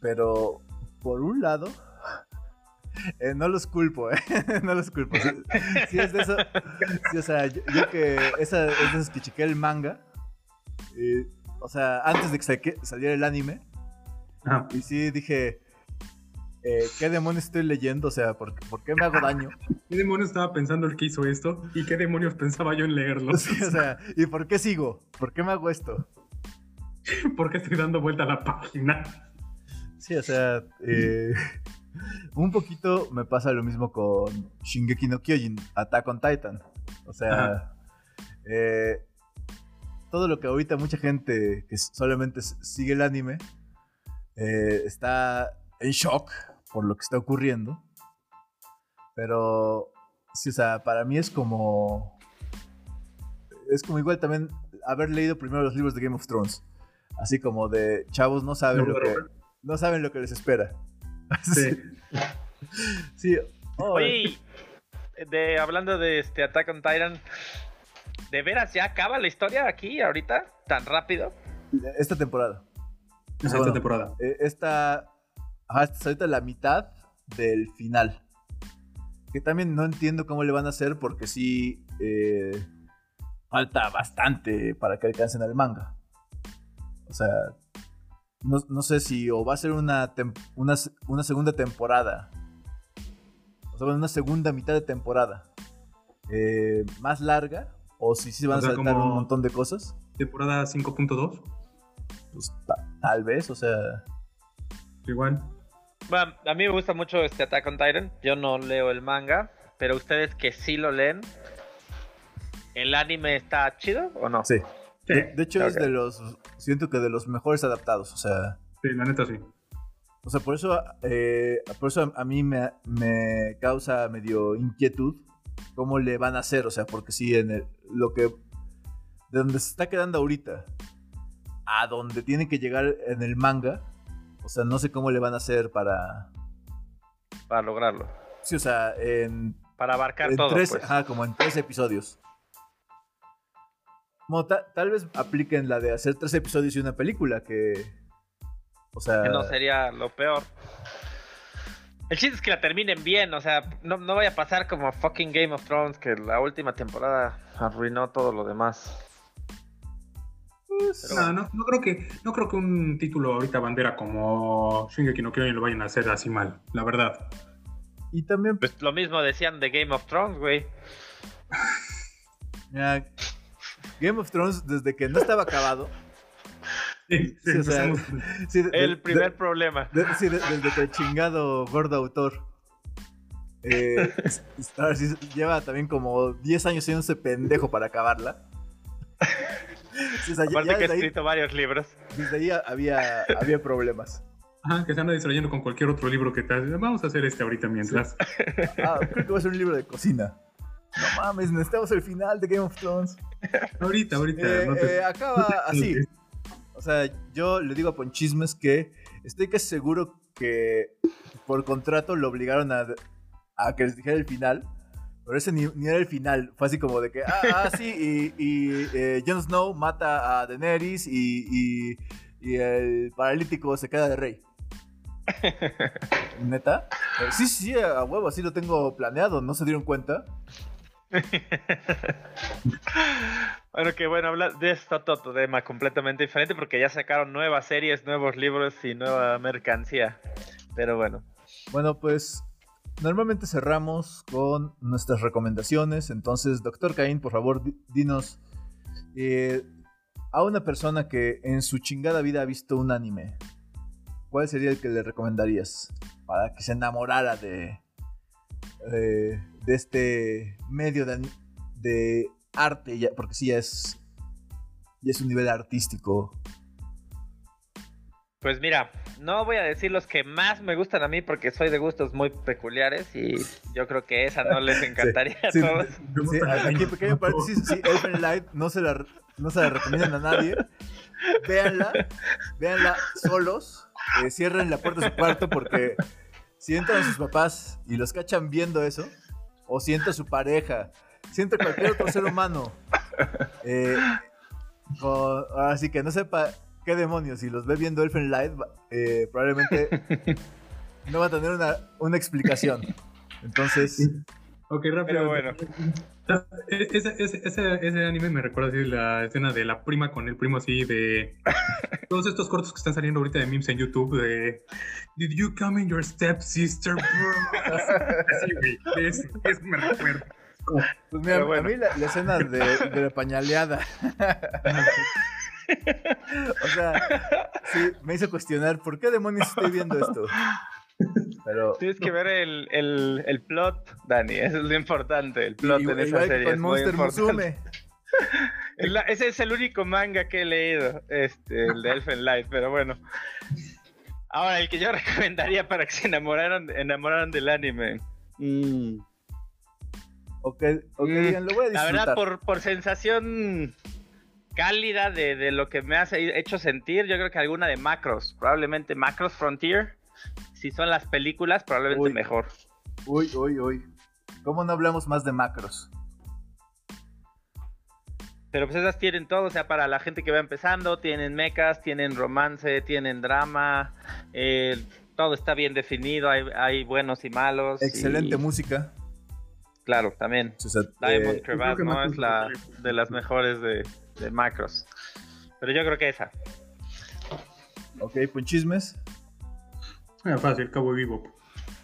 pero por un lado... Eh, no los culpo, ¿eh? no los culpo. Sí, es de eso. O sea, yo, que esa es de esas que chequé el manga. Eh, o sea, antes de que saliera el anime. Y sí dije, eh, ¿qué demonios estoy leyendo? O sea, ¿por, qué me hago daño? ¿Qué demonios estaba pensando el que hizo esto? ¿Y qué demonios pensaba yo en leerlo? o sea, ¿y por qué sigo? ¿Por qué me hago esto? ¿Por qué estoy dando vuelta a la página? Sí, o sea, eh, un poquito me pasa lo mismo con Shingeki no Kyojin, Attack on Titan. O sea, eh, todo lo que ahorita mucha gente que solamente sigue el anime eh, está en shock por lo que está ocurriendo. Pero, sí, o sea, para mí es como. Es como igual también haber leído primero los libros de Game of Thrones. Así como de chavos no saben, lo, que, no saben lo que les espera. Sí. sí. Oye, de, hablando de este Attack on Titan, ¿De veras ya acaba la historia aquí, ahorita? ¿Tan rápido? Esta temporada. Esta temporada. Eh, esta. Ajá, esta es ahorita la mitad del final. Que también no entiendo cómo le van a hacer porque sí. Eh, falta bastante para que alcancen al manga. O sea. No, sé si o va a ser una, una, una segunda temporada. O sea, una segunda mitad de temporada. Eh, más larga o si sí van a saltar un montón de cosas. Temporada 5.2. Pues tal vez, o sea. Igual. Bueno, a mí me gusta mucho este Attack on Titan. Yo no leo el manga, pero ustedes que sí lo leen, ¿el anime está chido o no? Sí. De, hecho, es de los. Siento que de los mejores adaptados, o sea. Sí, la neta sí. O sea, por eso, eh, por eso a mí me, me causa medio inquietud cómo le van a hacer, o sea, porque si en el, lo que de donde se está quedando ahorita a donde tiene que llegar en el manga, o sea, no sé cómo le van a hacer para para lograrlo. Sí, o sea, en para abarcar todo, tres, pues. ajá, como en tres episodios. tal vez apliquen la de hacer tres episodios y una película que o sea, que no sería lo peor. El chiste es que la terminen bien, o sea, no, no vaya a pasar como fucking Game of Thrones, que la última temporada arruinó todo lo demás. Pues, no, no, creo que, no creo que un título ahorita bandera como Shingeki no Kyojin lo vayan a hacer así mal, la verdad. Y también... Pues lo mismo decían de Game of Thrones, güey. Game of Thrones, desde que no estaba acabado, el primer problema. sí, desde que el chingado gordo autor. Eh, lleva también como 10 años siendo ese pendejo para acabarla. Aparte que ha escrito varios libros. Desde ahí había, había problemas. Ajá, que se anda distrayendo con cualquier otro libro que tal. Vamos a hacer este ahorita mientras. Ah, creo que va a ser un libro de cocina. No mames, necesitamos el final de Game of Thrones. Ahorita, ahorita. Eh, eh, acaba así. O sea, yo le digo a Ponchismes que estoy casi seguro que por contrato lo obligaron a, que les dijera el final. Pero ese ni, era el final. Fue así como de que, ah, ah sí, y, eh, Jon Snow mata a Daenerys y, y, el paralítico se queda de rey. ¿Neta? Eh, sí, sí, a huevo, así lo tengo planeado. ¿No se dieron cuenta? bueno, que bueno, hablar de esto otro tema completamente diferente porque ya sacaron nuevas series, nuevos libros y nueva mercancía. Pero bueno. Bueno, pues normalmente cerramos con nuestras recomendaciones. Entonces, doctor Caín, por favor, dinos Eh, a una persona que en su chingada vida ha visto un anime, ¿cuál sería el que le recomendarías para que se enamorara de, este medio de, arte? Porque sí, ya es, ya es un nivel artístico. Pues mira, no voy a decir los que más me gustan a mí porque soy de gustos muy peculiares y yo creo que esa no les encantaría sí. a todos. Sí, aquí pequeño paréntesis, sí, Elfen Light no se la, no se la recomiendan a nadie. Véanla, véanla solos, eh, cierren la puerta de su cuarto porque si entran sus papás y los cachan viendo eso, o si entra su pareja, si entra cualquier otro ser humano, eh, con- ahora sí que no sepa qué demonios, si los ve viendo Elfen Light, eh, probablemente no va a tener una, una explicación. Entonces, Ok, rápido. Pero bueno. Ese, ese, ese, ese anime me recuerda así la escena de la prima con el primo así de todos estos cortos que están saliendo ahorita de memes en YouTube de Did you come in your stepsister, bro? Así, güey. Eso, eso me recuerda. Pues mira, bueno. a mí la, la escena de, de la pañaleada. o sea, sí, me hizo cuestionar por qué demonios estoy viendo esto. Pero Tienes que ver el, el, el plot, Dani, eso es lo importante, el plot igual, en esa serie. con es muy Monster importante. La- ese es el único manga que he leído, este, el de Elfen Light, pero bueno. Ahora, el que yo recomendaría para que se enamoraran, enamoraran del anime. Mm, Ok, ok, Mm, digan, lo voy a La disfrutar. verdad, por, por sensación cálida de, de lo que me has hecho sentir, yo creo que alguna de Macros, probablemente Macros Frontier. Si son las películas, probablemente Uy. mejor. Uy, uy, uy. ¿Cómo no hablamos más de macros? Pero pues esas tienen todo, o sea, para la gente que va empezando, tienen mechas, tienen romance, tienen drama, eh, todo está bien definido, hay, hay buenos y malos. Excelente y, música. Claro, también. O sea, Diamond eh, Crevasse, ¿no? Es la de las mejores de, de Macros. Pero yo creo que esa. ok, punchismes. ah, fácil, Cabo Vivo.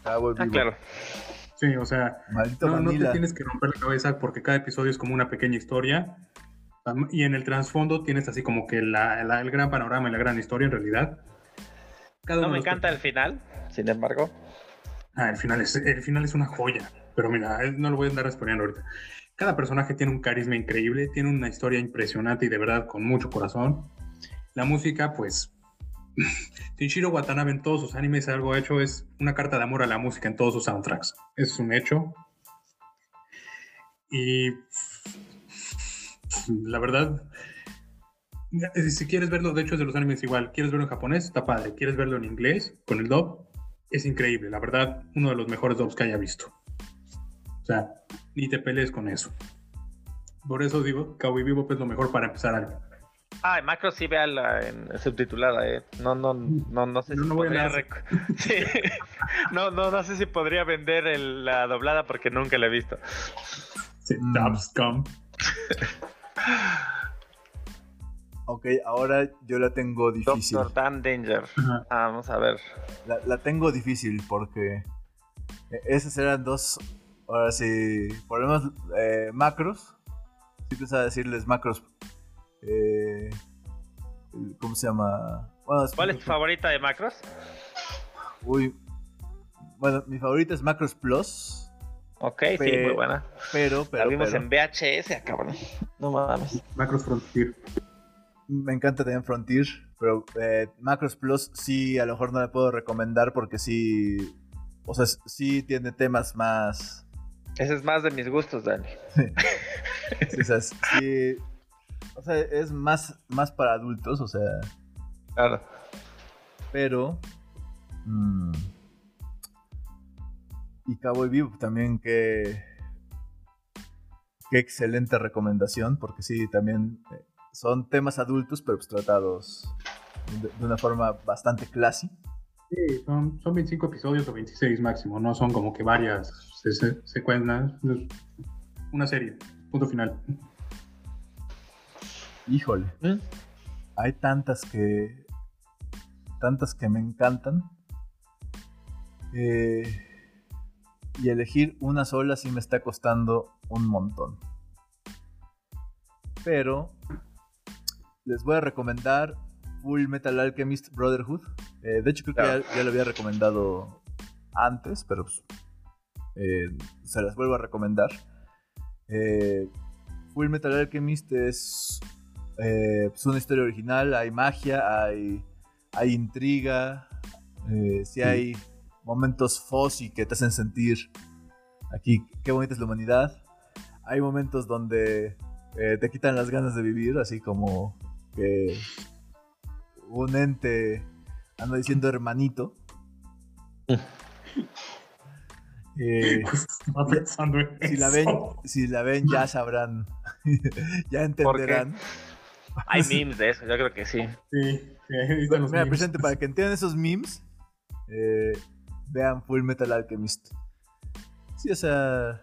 Ah, voy Ah, vivo. claro. Sí, o sea, Maldito no, no te tienes que romper la cabeza porque cada episodio es como una pequeña historia. Y en el trasfondo tienes así como que la- la- el gran panorama y la gran historia en realidad. Cada No me encanta el final, sin embargo. Ah, el final es, el final es una joya. Pero mira, eh, no lo voy a andar spoileando ahorita. Cada personaje tiene un carisma increíble, tiene una historia impresionante y de verdad con mucho corazón. La música, pues. Shinichiro Watanabe en todos sus animes algo hecho es una carta de amor a la música en todos sus soundtracks. Es un hecho. Y. La verdad. eh, Si quieres verlo, de hecho es de los animes igual. ¿Quieres verlo en japonés? Está padre. ¿Quieres verlo en inglés? Con el dub es increíble, la verdad, uno de los mejores dubs que haya visto. O sea, ni te pelees con eso. Por eso digo, Cowboy Vivo es lo mejor para empezar algo. Ah, en Macros sí véala en subtitulada, eh. No, no, no, no sé No, si no voy a podría rec- Sí. No, no, no sé si podría vender el- la doblada porque nunca la he visto. Sí, Mm. dubs come. Ok, ahora yo la tengo difícil. Doctor Dan Danger. Ah, vamos a ver. La, la tengo difícil porque eh, esas eran dos, ahora sí, menos eh, macros. Sí pensaba decirles macros. eh, ¿Cómo se llama? Bueno, ¿Cuál es tu favorita de Macros? Uy, bueno, mi favorita es Macros Plus, Ok, sí, muy buena. pero, La pero, vimos pero, en VHS, cabrón. No mames. Macros Frontier. me encanta también Frontier, pero eh, Macros Plus sí, a lo mejor no la puedo recomendar porque sí, o sea, sí tiene temas más, Ese es más de mis gustos, Dani. Sí, o sea, sí. O sea, es más, más para adultos, o sea, Claro. pero. mm, y Cowboy Vivo también, que. Qué excelente recomendación, porque sí, también eh, son temas adultos, pero pues tratados de, de una forma bastante classy. Sí, son, son 25 episodios o 26 máximo, no son como que varias se- se- secuencias. Una serie, punto final. Híjole, ¿Mm? hay tantas que. tantas que me encantan. Eh, y elegir una sola sí me está costando un montón. pero les voy a recomendar Full Metal Alchemist Brotherhood. Eh, de hecho, creo que ya, ya lo había recomendado antes, pero pues, eh, se las vuelvo a recomendar. Eh, Full Metal Alchemist es pues, una historia original, hay magia, hay, hay intriga, sí hay momentos fuzzy que te hacen sentir aquí qué bonita es la humanidad. Hay momentos donde te quitan las ganas de vivir, así como que un ente anda diciendo hermanito. Eh, Estaba pensando en si la ven, si la ven ya sabrán, ya entenderán. Hay memes de eso, yo creo que sí. Sí, sí, ahí Mira, memes. presente, para que entiendan esos memes, eh, vean Full Metal Alchemist. Sí, o sea,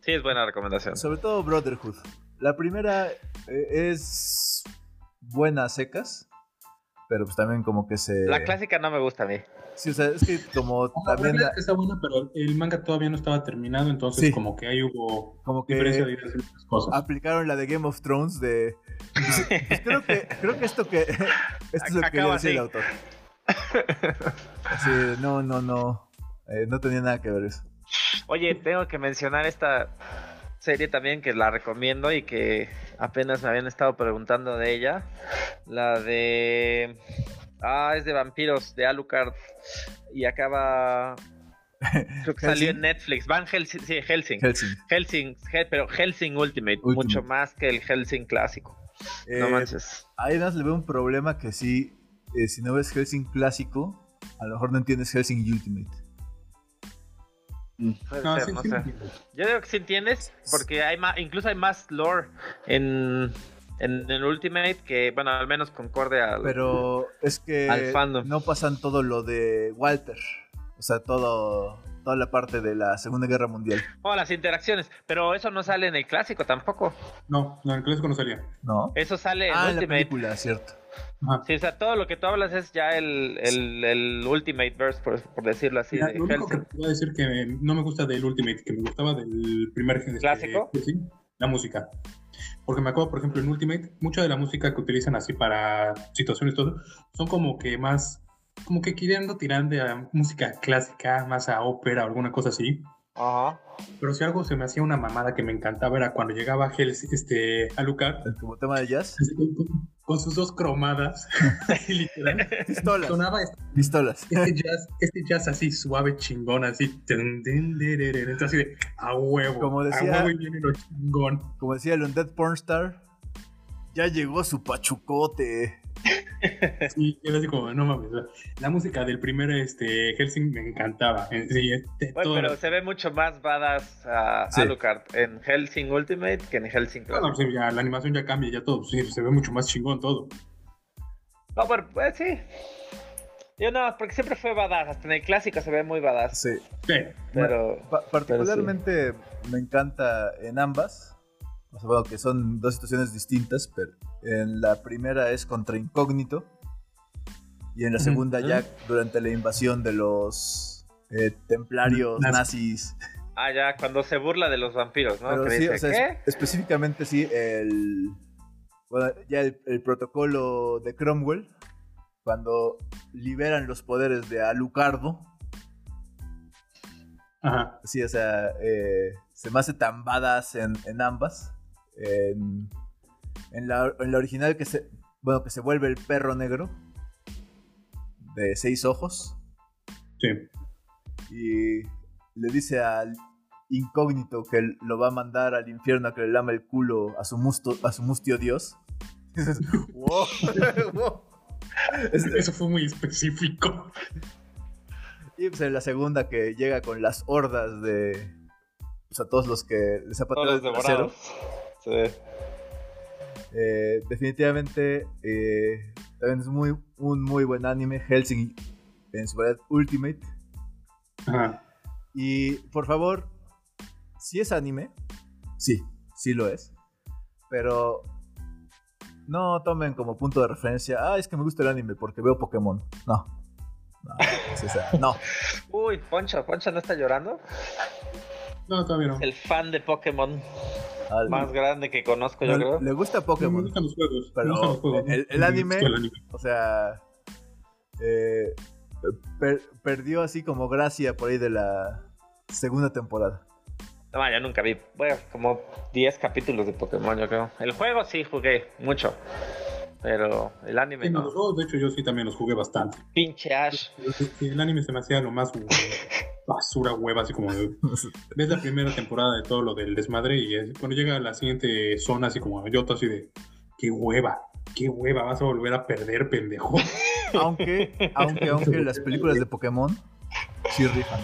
Sí, es buena recomendación. sobre todo Brotherhood. La primera eh, es buena a secas, pero pues también como que se... La clásica no me gusta a mí. Sí, o sea, es que como La también verdad la- es que está buena, pero el manga todavía no estaba terminado, entonces Sí. como que ahí hubo como que diferencia de muchas cosas. aplicaron la de Game of Thrones de... Pues, pues creo que creo que esto que esto es lo que quería Acaba decir el autor. Así, no, no, no. eh, no tenía nada que ver eso. Oye, tengo que mencionar esta serie también que la recomiendo y que apenas me habían estado preguntando de ella. La de. Ah, es de vampiros, de Alucard. Y acaba. Creo que salió en Netflix. Van Helsing. Sí, Helsing. Helsing. Helsing, Hel- pero Helsing Ultimate, Ultimate. Mucho más que el Helsing clásico. No Eh, manches. Ahí más le veo un problema que sí, eh, si no ves Helsing clásico, a lo mejor no entiendes Helsing Ultimate. Puede No, ser, sí, no sí sé. Yo digo que sí entiendes, porque hay más, incluso hay más lore en, en el Ultimate que, bueno, al menos concorde al. Pero es que Al fandom. no pasan todo lo de Walter. O sea, todo, toda la parte de la Segunda Guerra Mundial. Oh, las interacciones, pero eso no sale en el clásico tampoco. No, no, en el clásico no salía. ¿No? Eso sale en ah, en la Ultimate. película, cierto. Ajá. Sí, o sea, todo lo que tú hablas es ya el, el, el Ultimate Verse, por, por decirlo así, Mira, de lo único que te voy a decir que no me gusta del Ultimate, que me gustaba del primer este, ¿Clásico? sí, la música. Porque me acuerdo, por ejemplo, en Ultimate, mucha de la música que utilizan así para situaciones y todo, son como que más, como que queriendo tirar de a música clásica, más a ópera o alguna cosa así. Ajá. Pero si algo se me hacía una mamada que me encantaba era cuando llegaba Hels, este, Alucard, Como tema de jazz. Así con, sus dos cromadas, literal, Pistolas. sonaba este Pistolas. este jazz, este jazz así suave, chingón, así, entonces así de a huevo, Como decía- a huevo y viene lo chingón. Como decía el Undead Pornstar, ya llegó su pachucote. Sí, era así como, no mames, la música del primer este, Helsing me encantaba. Sí, este, Bueno, pero se ve mucho más badass a Sí. Alucard en Helsing Ultimate que en Helsing Bueno, Clásico. pues, ya, la animación ya cambia, ya todo, sí, se ve mucho más chingón todo. No, pero pues sí. Yo no, porque siempre fue badass. Hasta en el clásico se ve muy badass. Sí. Sí, Pero. Pa- particularmente me encanta en ambas. O sea, bueno, que son dos situaciones distintas, pero en la primera es contra Incógnito. Y en la segunda ya durante la invasión de los eh, templarios Nazis. nazis. Ah, ya, cuando se burla de los vampiros, ¿no? Pero Que sí, dice, o sea, ¿qué? es- específicamente sí, el. Bueno, ya el, el protocolo de Cromwell, cuando liberan los poderes de Alucardo, ajá. sí, o sea, eh, se me hace tan badass en, en ambas. En, en la, en la original que se. Bueno, que se vuelve el perro negro. De seis ojos. Sí. Y le dice al incógnito que lo va a mandar al infierno a que le lama el culo a su, musto, a su mustio dios. Y dices, wow, wow. Este- Eso fue muy específico. y pues en la segunda que llega con las hordas de pues, a todos los que les ha pateado el trasero. Sí. Eh, definitivamente eh, también es muy, un muy buen anime. Helsing en su verdad Ultimate. Ajá. Y por favor, si es anime, sí, sí lo es. Pero no tomen como punto de referencia, ah, es que me gusta el anime porque veo Pokémon. No. No, es esa- no. Uy, Poncho, Poncho no está llorando. No, todavía no. El fan de Pokémon. Más grande que conozco, yo creo. Le gusta Pokémon. Me gustan los juegos. Pero El, anime, o sea, eh, perdió así como gracia por ahí de la segunda temporada. No, yo nunca vi, bueno, como 10 capítulos de Pokémon, yo creo. El juego sí jugué mucho. Pero el anime no. Los juegos, de hecho, yo sí también los jugué bastante. Pinche Ash. El anime se me hacía lo más basura hueva, así como ves la primera temporada de todo lo del desmadre y cuando llega a la siguiente zona, así como yo, así de qué hueva, qué hueva, vas a volver a perder, pendejo. Aunque, aunque, aunque las películas de Pokémon sí rifan.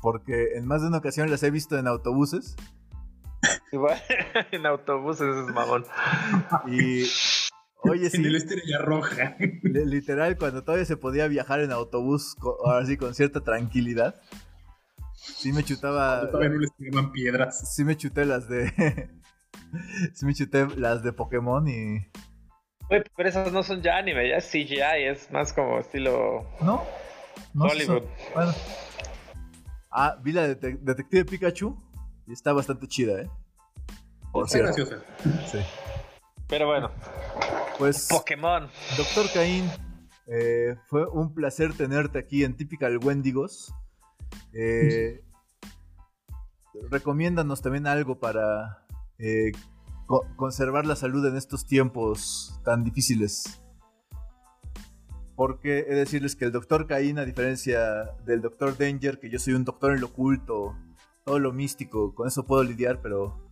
Porque en más de una ocasión las he visto en autobuses. en autobuses es mamón. Y Oye, sí. En el Estrella Roja. Literal, cuando todavía se podía viajar en autobús, ahora sí, con cierta tranquilidad. Sí me chutaba. todavía no les tiraban piedras. Sí me chuté las de. sí me chuté las de Pokémon y. Oye, pero esas no son ya anime, ya es CGI, es más como estilo. No. no Hollywood. Bueno. Ah, vi la de Detective Pikachu y está bastante chida, ¿eh? Por está graciosa. Sí. Pero bueno. Pues. Pokémon. Doctor Caín, eh, fue un placer tenerte aquí en Typical Wendigos. Eh, recomiéndanos también algo para eh, conservar la salud en estos tiempos tan difíciles. Porque he de decirles que el Doctor Caín, a diferencia del Doctor Danger, que yo soy un doctor en lo oculto, todo lo místico, con eso puedo lidiar, pero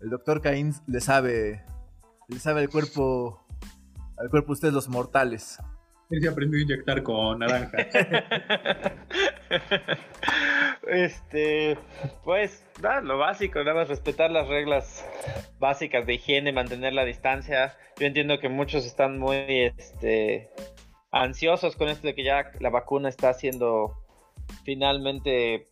el Doctor Caín le sabe le sabe al cuerpo, al cuerpo ustedes los mortales. Él se aprendió a inyectar con naranja. este, pues, nada, lo básico, nada más respetar las reglas básicas de higiene, mantener la distancia. Yo entiendo que muchos están muy, este, ansiosos con esto de que ya la vacuna está siendo finalmente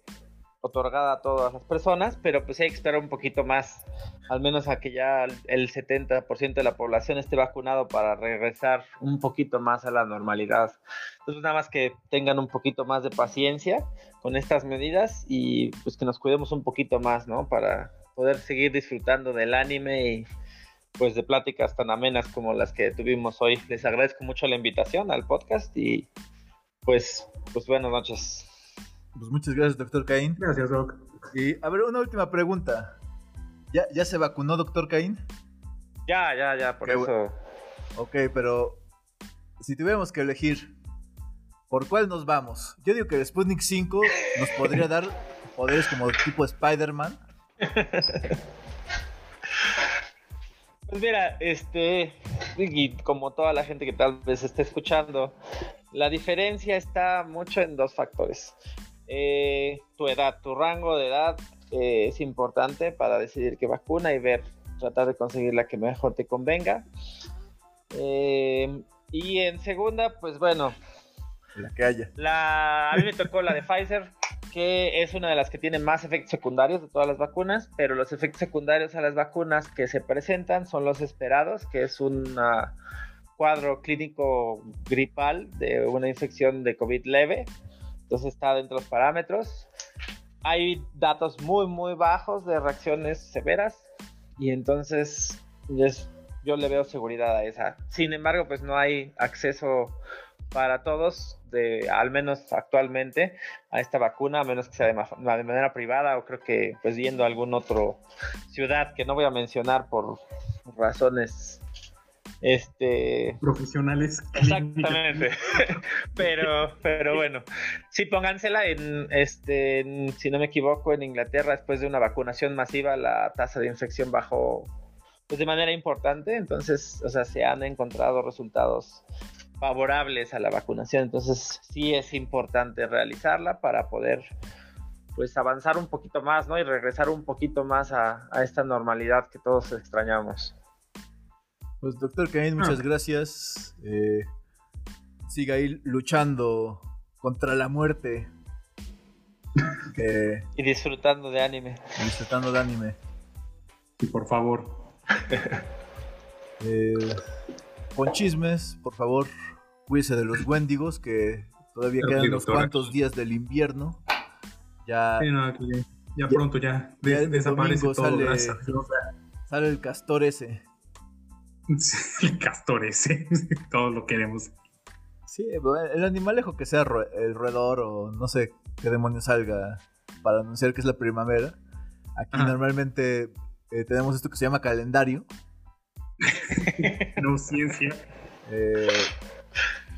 otorgada a todas las personas, pero pues hay que esperar un poquito más, al menos a que ya el 70% de la población esté vacunado para regresar un poquito más a la normalidad. Entonces nada más que tengan un poquito más de paciencia con estas medidas y pues que nos cuidemos un poquito más, ¿no? Para poder seguir disfrutando del anime y pues de pláticas tan amenas como las que tuvimos hoy. Les agradezco mucho la invitación al podcast y pues, pues buenas noches. Pues muchas gracias, doctor Caín. Gracias, Doc. Y a ver, una última pregunta. ¿Ya, ya se vacunó, doctor Caín? Ya, ya, ya, por eso. Ok, pero si tuviéramos que elegir, ¿por cuál nos vamos? Yo digo que el Sputnik 5 nos podría dar poderes como tipo Spider-Man. Pues mira, este, y como toda la gente que tal vez esté escuchando, la diferencia está mucho en dos factores. Eh, tu edad, tu rango de edad eh, es importante para decidir qué vacuna y ver, tratar de conseguir la que mejor te convenga. Eh, y en segunda, pues bueno. La que haya. La, a mí me tocó la de Pfizer, que es una de las que tiene más efectos secundarios de todas las vacunas, pero los efectos secundarios a las vacunas que se presentan son los esperados, que es un cuadro clínico gripal de una infección de COVID leve entonces está dentro de los parámetros. Hay datos muy, muy bajos de reacciones severas y entonces yo le veo seguridad a esa. Sin embargo, pues no hay acceso para todos, de, al menos actualmente, a esta vacuna, a menos que sea de, de manera privada o creo que pues yendo a algún otro ciudad que no voy a mencionar por razones este profesionales exactamente. pero pero bueno sí póngansela en este si no me equivoco en Inglaterra después de una vacunación masiva la tasa de infección bajó pues de manera importante. Entonces o sea se han encontrado resultados favorables a la vacunación. Entonces sí es importante realizarla para poder pues avanzar un poquito más no y regresar un poquito más a, a esta normalidad que todos extrañamos pues doctor muchas ah. gracias. Eh, siga ahí luchando contra la muerte. y disfrutando de anime. disfrutando de anime. Y por favor. eh, con chismes, por favor, cuídese de los Wendigos que todavía quedan unos cuantos días del invierno. Ya, Ya, pronto ya, desaparece todo. Sale, sale el castor ese. el castor ese. Todos lo queremos. Sí, el animalejo que sea el roedor o no sé qué demonio salga para anunciar que es la primavera. Aquí normalmente eh, tenemos esto que se llama calendario. no ciencia. Eh,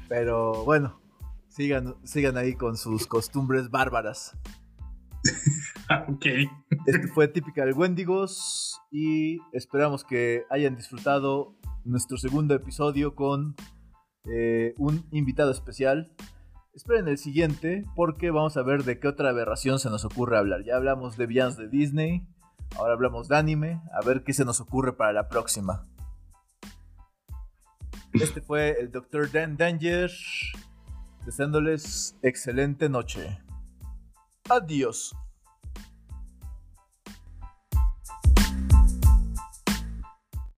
pero bueno, sigan, sigan ahí con sus costumbres bárbaras. ok. Este fue Typical Wendigos y esperamos que hayan disfrutado nuestro segundo episodio con eh, un invitado especial. Esperen el siguiente porque vamos a ver de qué otra aberración se nos ocurre hablar. Ya hablamos de villanos de Disney, ahora hablamos de anime, a ver qué se nos ocurre para la próxima. Este fue el Dr. Dan Danger, deseándoles excelente noche. Adiós.